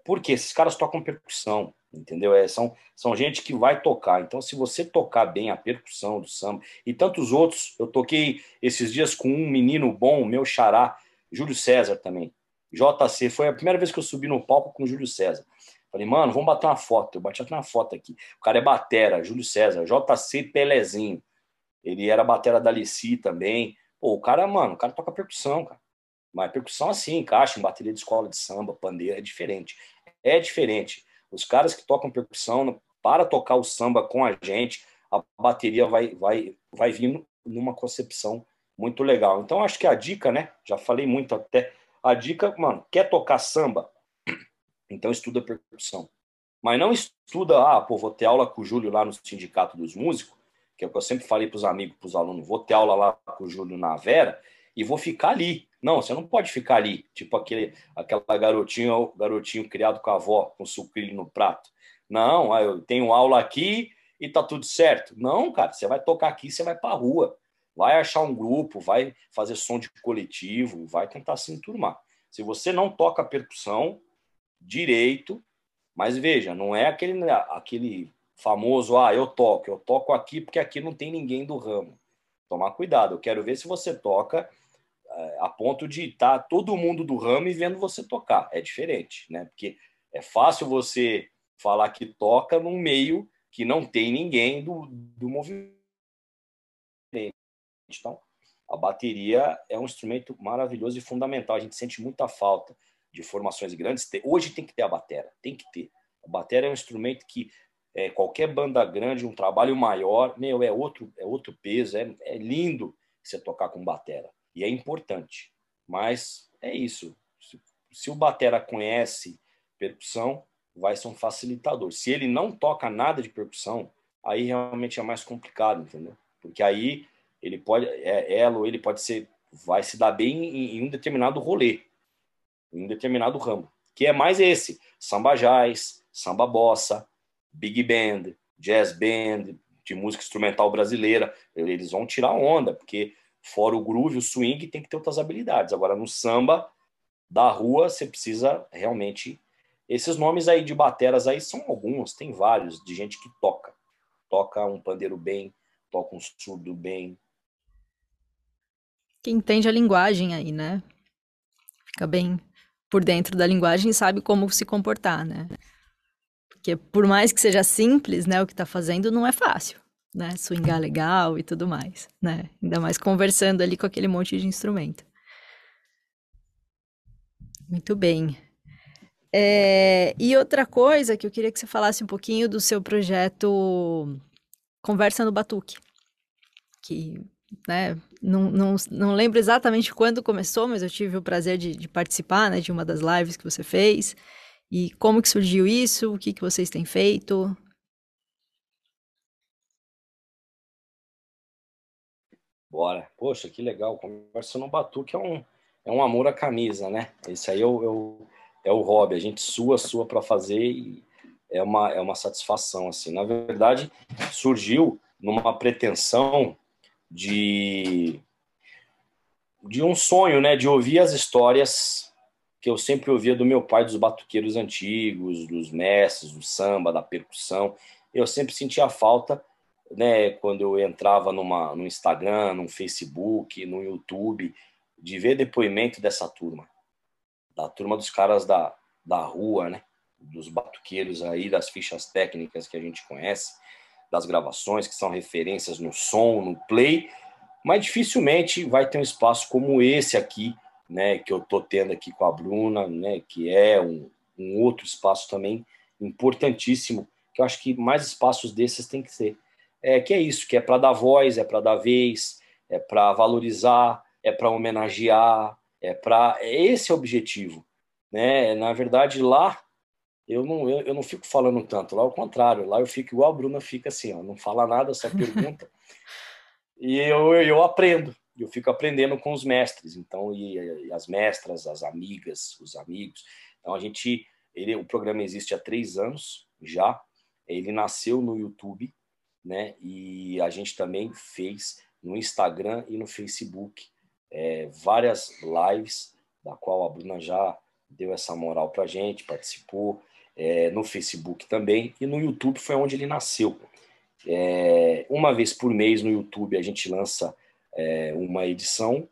Porque esses caras tocam percussão, entendeu? É, são, são gente que vai tocar. Então, se você tocar bem a percussão do samba e tantos outros, eu toquei esses dias com um menino bom, meu xará, Júlio César também. JC, foi a primeira vez que eu subi no palco com o Júlio César. Falei, mano, vamos bater uma foto. Eu bati até uma foto aqui. O cara é batera, Júlio César, JC Pelezinho. Ele era batera da Lici também. Pô, o cara, mano, o cara toca percussão, cara. Mas percussão assim, encaixa em bateria de escola de samba, pandeira, é diferente. É diferente. Os caras que tocam percussão, para tocar o samba com a gente, a bateria vai, vai, vai vir numa concepção muito legal. Então, acho que a dica, né? Já falei muito até. A dica, mano, quer tocar samba? Então, estuda percussão. Mas não estuda, ah, pô, vou ter aula com o Júlio lá no Sindicato dos Músicos, que é o que eu sempre falei para os amigos, para os alunos, vou ter aula lá com o Júlio na Vera e vou ficar ali. Não, você não pode ficar ali, tipo aquele, aquela garotinho, garotinho criado com a avó, com sucrilho no prato. Não, eu tenho aula aqui e tá tudo certo. Não, cara, você vai tocar aqui, você vai para rua, vai achar um grupo, vai fazer som de coletivo, vai tentar se enturmar. Se você não toca percussão direito, mas veja, não é aquele, aquele famoso, ah, eu toco, eu toco aqui porque aqui não tem ninguém do ramo. Tomar cuidado, eu quero ver se você toca a ponto de estar tá todo mundo do ramo e vendo você tocar. É diferente, né? Porque é fácil você falar que toca num meio que não tem ninguém do, do movimento. Então, a bateria é um instrumento maravilhoso e fundamental. A gente sente muita falta de formações grandes. Hoje tem que ter a batera, tem que ter. A batera é um instrumento que é, qualquer banda grande, um trabalho maior, meu, é outro, é outro peso, é, é lindo você tocar com batera e é importante. Mas é isso. Se, se o batera conhece percussão, vai ser um facilitador. Se ele não toca nada de percussão, aí realmente é mais complicado, entendeu? Porque aí ele pode, é, ela ou ele pode ser, vai se dar bem em, em um determinado rolê, em um determinado ramo, que é mais esse: samba jazz, samba bossa, big band, jazz band, de música instrumental brasileira. Eles vão tirar onda, porque fora o groove, o swing, tem que ter outras habilidades. Agora, no samba da rua, você precisa realmente. Esses nomes aí de bateras aí são alguns, tem vários, de gente que toca. Toca um pandeiro bem, toca um surdo bem. Que entende a linguagem aí, né? Fica bem por dentro da linguagem e sabe como se comportar, né? Porque por mais que seja simples, né, o que está fazendo, não é fácil né? Swingar legal e tudo mais, né? Ainda mais conversando ali com aquele monte de instrumento. Muito bem. É, e outra coisa que eu queria que você falasse um pouquinho do seu projeto Conversa no Batuque, que né, não, não, não lembro exatamente quando começou, mas eu tive o prazer de, de participar né, de uma das lives que você fez. E como que surgiu isso? O que, que vocês têm feito? Bora. Poxa, que legal. Conversa no Batuque é um, é um amor à camisa, né? Esse aí é o, é o, é o hobby. A gente sua, sua para fazer e é uma, é uma satisfação, assim. Na verdade, surgiu numa pretensão de, de um sonho, né? De ouvir as histórias que eu sempre ouvia do meu pai, dos batuqueiros antigos, dos mestres, do samba, da percussão. Eu sempre sentia falta, né? Quando eu entrava numa, no Instagram, no Facebook, no YouTube, de ver depoimento dessa turma, da turma dos caras da, da rua, né? Dos batuqueiros aí, das fichas técnicas que a gente conhece, das gravações que são referências no som, no play, mas dificilmente vai ter um espaço como esse aqui, né? Que eu tô tendo aqui com a Bruna, né? Que é um, um outro espaço também importantíssimo, que eu acho que mais espaços desses tem que ser. É que é isso, que é para dar voz, é para dar vez, é para valorizar, é para homenagear, é para é esse é o objetivo, né? Na verdade lá eu não eu, eu, não fico falando tanto, lá ao contrário, lá eu fico igual a Bruna fica assim, ó, não fala nada, só pergunta e eu, eu aprendo, eu fico aprendendo com os mestres, então e, e as mestras, as amigas, os amigos, então a gente ele, o programa existe há três anos já, ele nasceu no YouTube, né? E a gente também fez no Instagram e no Facebook é, várias lives, da qual a Bruna já deu essa moral para gente, participou, é, no Facebook também, e no YouTube foi onde ele nasceu. É, uma vez por mês no YouTube a gente lança é, uma edição,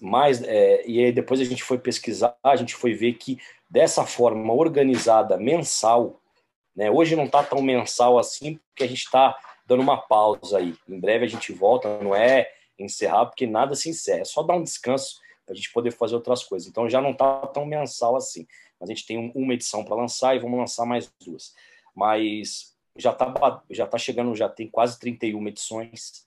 mas, é, e aí depois a gente foi pesquisar, a gente foi ver que dessa forma organizada, mensal, né, hoje não está tão mensal assim, porque a gente está dando uma pausa aí. Em breve a gente volta, não é encerrar, porque nada se encerra. É só dar um descanso para a gente poder fazer outras coisas. Então já não está tão mensal assim. Mas a gente tem uma edição para lançar e vamos lançar mais duas. Mas já está já tá chegando, já tem quase 31 edições.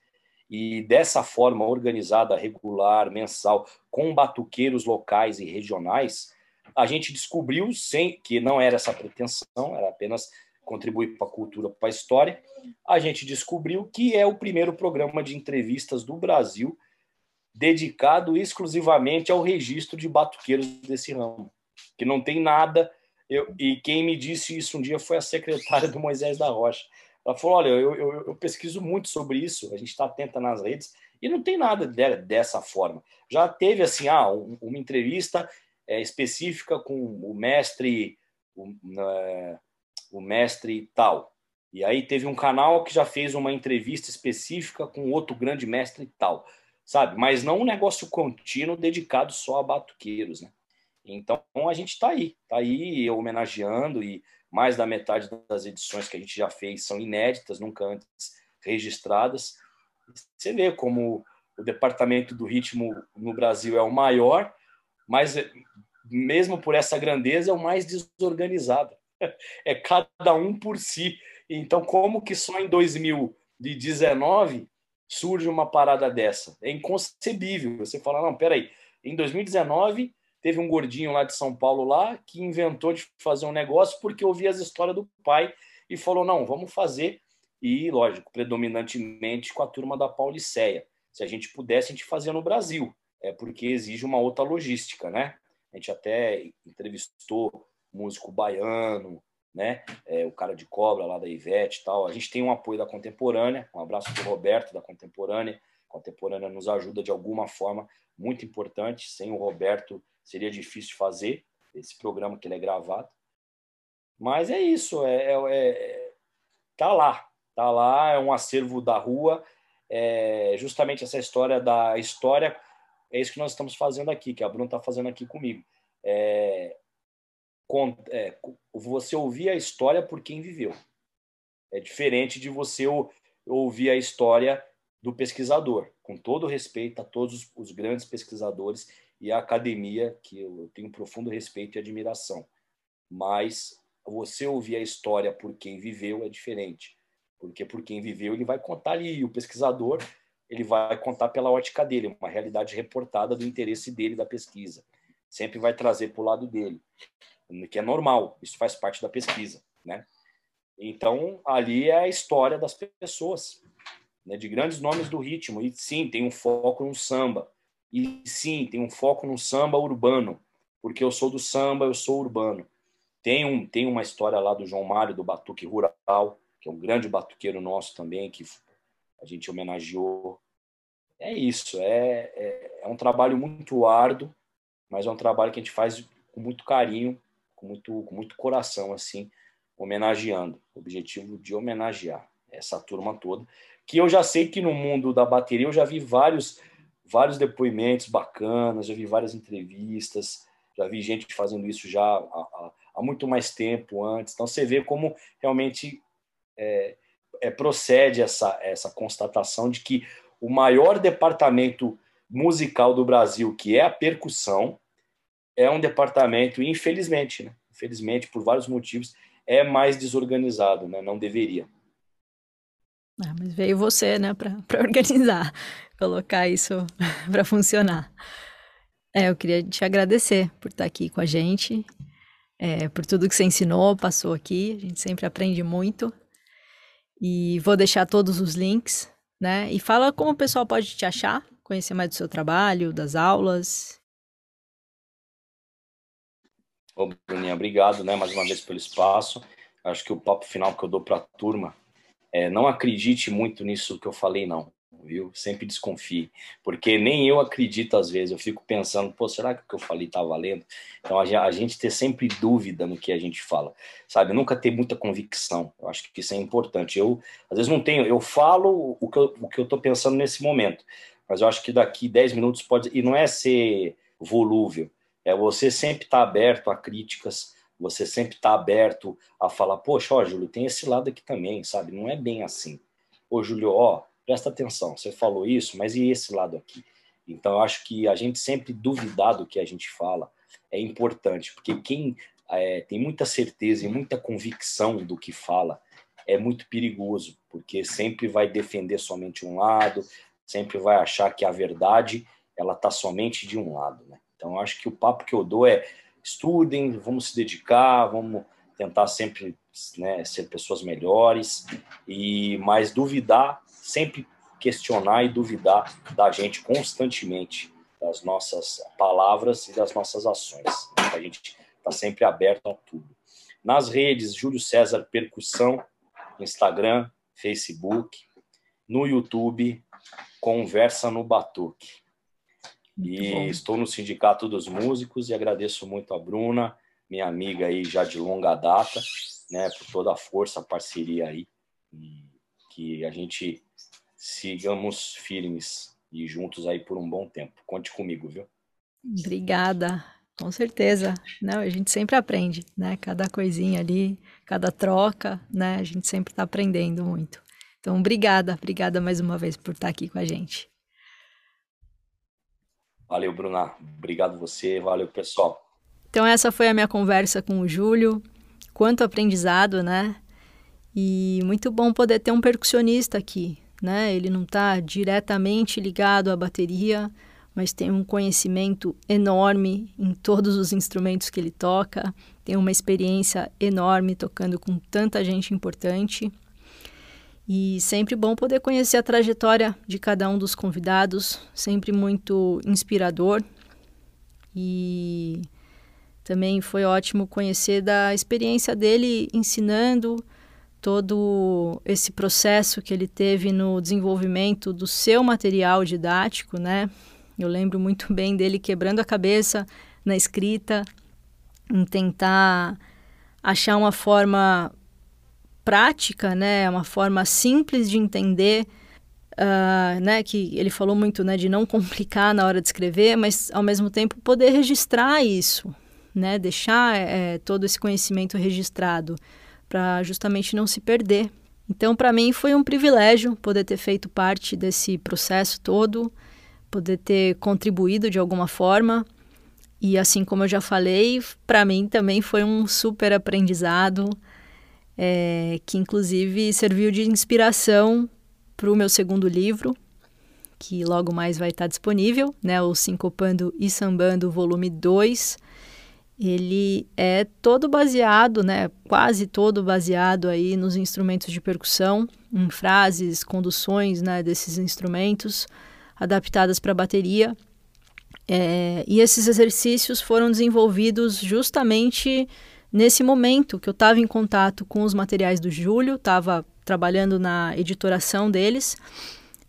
E dessa forma organizada, regular, mensal, com batuqueiros locais e regionais, a gente descobriu, sem que não era essa pretensão, era apenas contribuir para a cultura, para a história, a gente descobriu que é o primeiro programa de entrevistas do Brasil dedicado exclusivamente ao registro de batuqueiros desse ramo, que não tem nada. Eu, e quem me disse isso um dia foi a secretária do Moisés da Rocha. Ela falou: Olha, eu, eu, eu pesquiso muito sobre isso, a gente está atenta nas redes, e não tem nada dessa forma. Já teve assim, ah, uma entrevista é, específica com o mestre, o, é, o mestre tal. E aí teve um canal que já fez uma entrevista específica com outro grande mestre tal, sabe? Mas não um negócio contínuo dedicado só a batuqueiros, né? Então a gente está aí, está aí homenageando e mais da metade das edições que a gente já fez são inéditas, nunca antes registradas. Você vê como o departamento do ritmo no Brasil é o maior, mas mesmo por essa grandeza é o mais desorganizado é cada um por si. Então, como que só em 2019 surge uma parada dessa? É inconcebível. Você fala, não, peraí, em 2019 teve um gordinho lá de São Paulo lá que inventou de fazer um negócio porque ouvia as histórias do pai e falou, não, vamos fazer. E, lógico, predominantemente com a turma da Pauliceia. Se a gente pudesse, a gente fazia no Brasil. É porque exige uma outra logística, né? A gente até entrevistou músico baiano, né? É, o cara de cobra lá da Ivete e tal. A gente tem um apoio da Contemporânea. Um abraço para Roberto da Contemporânea. A Contemporânea nos ajuda de alguma forma muito importante. Sem o Roberto seria difícil fazer esse programa que ele é gravado. Mas é isso, é, é, é tá lá, tá lá, é um acervo da rua. É justamente essa história da história é isso que nós estamos fazendo aqui, que a Bruna está fazendo aqui comigo. É, é, você ouvir a história por quem viveu. É diferente de você ouvir a história do pesquisador, com todo respeito a todos os, grandes pesquisadores e a academia, que eu tenho um profundo respeito e admiração. Mas você ouvir a história por quem viveu é diferente. Porque por quem viveu, ele vai contar ali, o pesquisador, ele vai contar pela ótica dele, uma realidade reportada do interesse dele da pesquisa. Sempre vai trazer para o lado dele, que é normal, isso faz parte da pesquisa, né? Então, ali é a história das pessoas, né, de grandes nomes do ritmo. E sim, tem um foco no samba. E sim, tem um foco no samba urbano, porque eu sou do samba, eu sou urbano. Tem, um, tem uma história lá do João Mário, do Batuque Rural, que é um grande batuqueiro nosso também, que a gente homenageou. É isso, é, é, é um trabalho muito árduo, mas é um trabalho que a gente faz com muito carinho, com muito, com muito coração, assim, homenageando, o objetivo de homenagear essa turma toda, que eu já sei que no mundo da bateria eu já vi vários vários depoimentos bacanas, já vi várias entrevistas, já vi gente fazendo isso já há, há muito mais tempo antes. Então você vê como realmente é, é, procede essa, essa constatação de que o maior departamento musical do Brasil, que é a percussão, é um departamento, infelizmente, né? infelizmente, por vários motivos, é mais desorganizado, né? Não deveria. Ah, mas veio você, né, para organizar, colocar isso para funcionar. É, eu queria te agradecer por estar aqui com a gente, é, por tudo que você ensinou, passou aqui. A gente sempre aprende muito. E vou deixar todos os links, né? E fala como o pessoal pode te achar, conhecer mais do seu trabalho, das aulas. Ô, Bruninha, obrigado, né, mais uma vez pelo espaço. Acho que o papo final que eu dou para a turma é não acredite muito nisso que eu falei, não, viu? Sempre desconfie, porque nem eu acredito às vezes. Eu fico pensando, pô, será que o que eu falei tá valendo? Então a gente ter sempre dúvida no que a gente fala, sabe? Nunca ter muita convicção. Eu acho que isso é importante. Eu às vezes não tenho, eu falo o que eu, o que eu tô pensando nesse momento, mas eu acho que daqui 10 minutos pode. E não é ser volúvel é você sempre estar tá aberto a críticas, você sempre estar tá aberto a falar, poxa, ó, Júlio, tem esse lado aqui também, sabe? Não é bem assim. Ô, Júlio, ó, presta atenção, você falou isso, mas e esse lado aqui? Então, eu acho que a gente sempre duvidar do que a gente fala é importante, porque quem é, tem muita certeza e muita convicção do que fala é muito perigoso, porque sempre vai defender somente um lado, sempre vai achar que a verdade ela está somente de um lado, né? Então, acho que o papo que eu dou é estudem, vamos se dedicar, vamos tentar sempre né, ser pessoas melhores e mais duvidar, sempre questionar e duvidar da gente constantemente, das nossas palavras e das nossas ações. A gente está sempre aberto a tudo. Nas redes, Júlio César Percussão, Instagram, Facebook, no YouTube, Conversa no Batuque. E estou no Sindicato dos Músicos e agradeço muito a Bruna, minha amiga aí já de longa data, né, por toda a força, a parceria aí, e que a gente sigamos firmes e juntos aí por um bom tempo. Conte comigo, viu? Obrigada, com certeza. Não, a gente sempre aprende, né? Cada coisinha ali, cada troca, né? A gente sempre está aprendendo muito. Então, obrigada, obrigada mais uma vez por estar aqui com a gente. Valeu, Bruna. Obrigado você. Valeu, pessoal. Então, essa foi a minha conversa com o Júlio. Quanto aprendizado, né? E muito bom poder ter um percussionista aqui, né? Ele não está diretamente ligado à bateria, mas tem um conhecimento enorme em todos os instrumentos que ele toca, tem uma experiência enorme tocando com tanta gente importante. E sempre bom poder conhecer a trajetória de cada um dos convidados, sempre muito inspirador. E também foi ótimo conhecer da experiência dele ensinando todo esse processo que ele teve no desenvolvimento do seu material didático, né? Eu lembro muito bem dele quebrando a cabeça na escrita, em tentar achar uma forma prática, né, uma forma simples de entender, uh, né, que ele falou muito, né, de não complicar na hora de escrever, mas ao mesmo tempo poder registrar isso, né, deixar é, todo esse conhecimento registrado para justamente não se perder. Então, para mim foi um privilégio poder ter feito parte desse processo todo, poder ter contribuído de alguma forma. E assim como eu já falei, para mim também foi um super aprendizado, é, que inclusive serviu de inspiração para o meu segundo livro, que logo mais vai estar disponível, né? O Sincopando e Sambando, volume 2. Ele é todo baseado, né? Quase todo baseado aí nos instrumentos de percussão, em frases, conduções, né? Desses instrumentos adaptadas para bateria. É, e esses exercícios foram desenvolvidos justamente nesse momento que eu estava em contato com os materiais do Júlio, estava trabalhando na editoração deles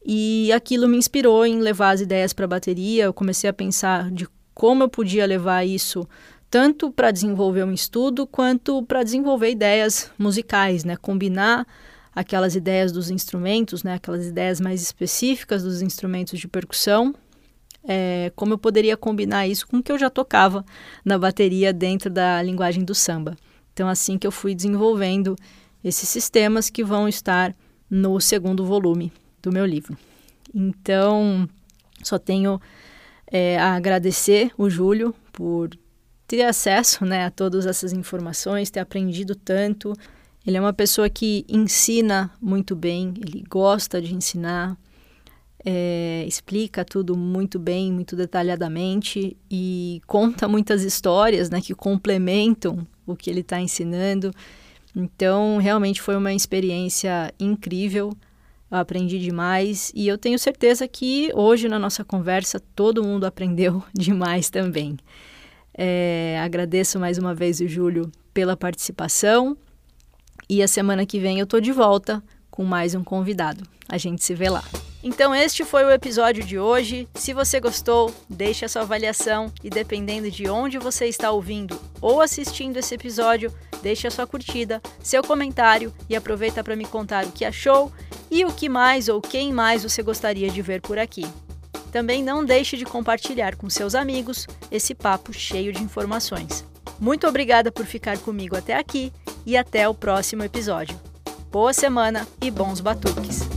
e aquilo me inspirou em levar as ideias para a bateria. Eu comecei a pensar de como eu podia levar isso tanto para desenvolver um estudo quanto para desenvolver ideias musicais, né? Combinar aquelas ideias dos instrumentos, né? Aquelas ideias mais específicas dos instrumentos de percussão. É, como eu poderia combinar isso com o que eu já tocava na bateria dentro da linguagem do samba. Então, assim que eu fui desenvolvendo esses sistemas que vão estar no segundo volume do meu livro. Então, só tenho é, a agradecer o Júlio por ter acesso né, a todas essas informações, ter aprendido tanto. Ele é uma pessoa que ensina muito bem, ele gosta de ensinar, é, explica tudo muito bem, muito detalhadamente e conta muitas histórias né, que complementam o que ele está ensinando. Então, realmente foi uma experiência incrível. Eu aprendi demais e eu tenho certeza que hoje na nossa conversa todo mundo aprendeu demais também. É, agradeço mais uma vez o Júlio pela participação e a semana que vem eu tô de volta com mais um convidado. A gente se vê lá. Então este foi o episódio de hoje. Se você gostou, deixe a sua avaliação e dependendo de onde você está ouvindo ou assistindo esse episódio, deixe a sua curtida, seu comentário e aproveita para me contar o que achou e o que mais ou quem mais você gostaria de ver por aqui. Também não deixe de compartilhar com seus amigos esse papo cheio de informações. Muito obrigada por ficar comigo até aqui e até o próximo episódio. Boa semana e bons batuques!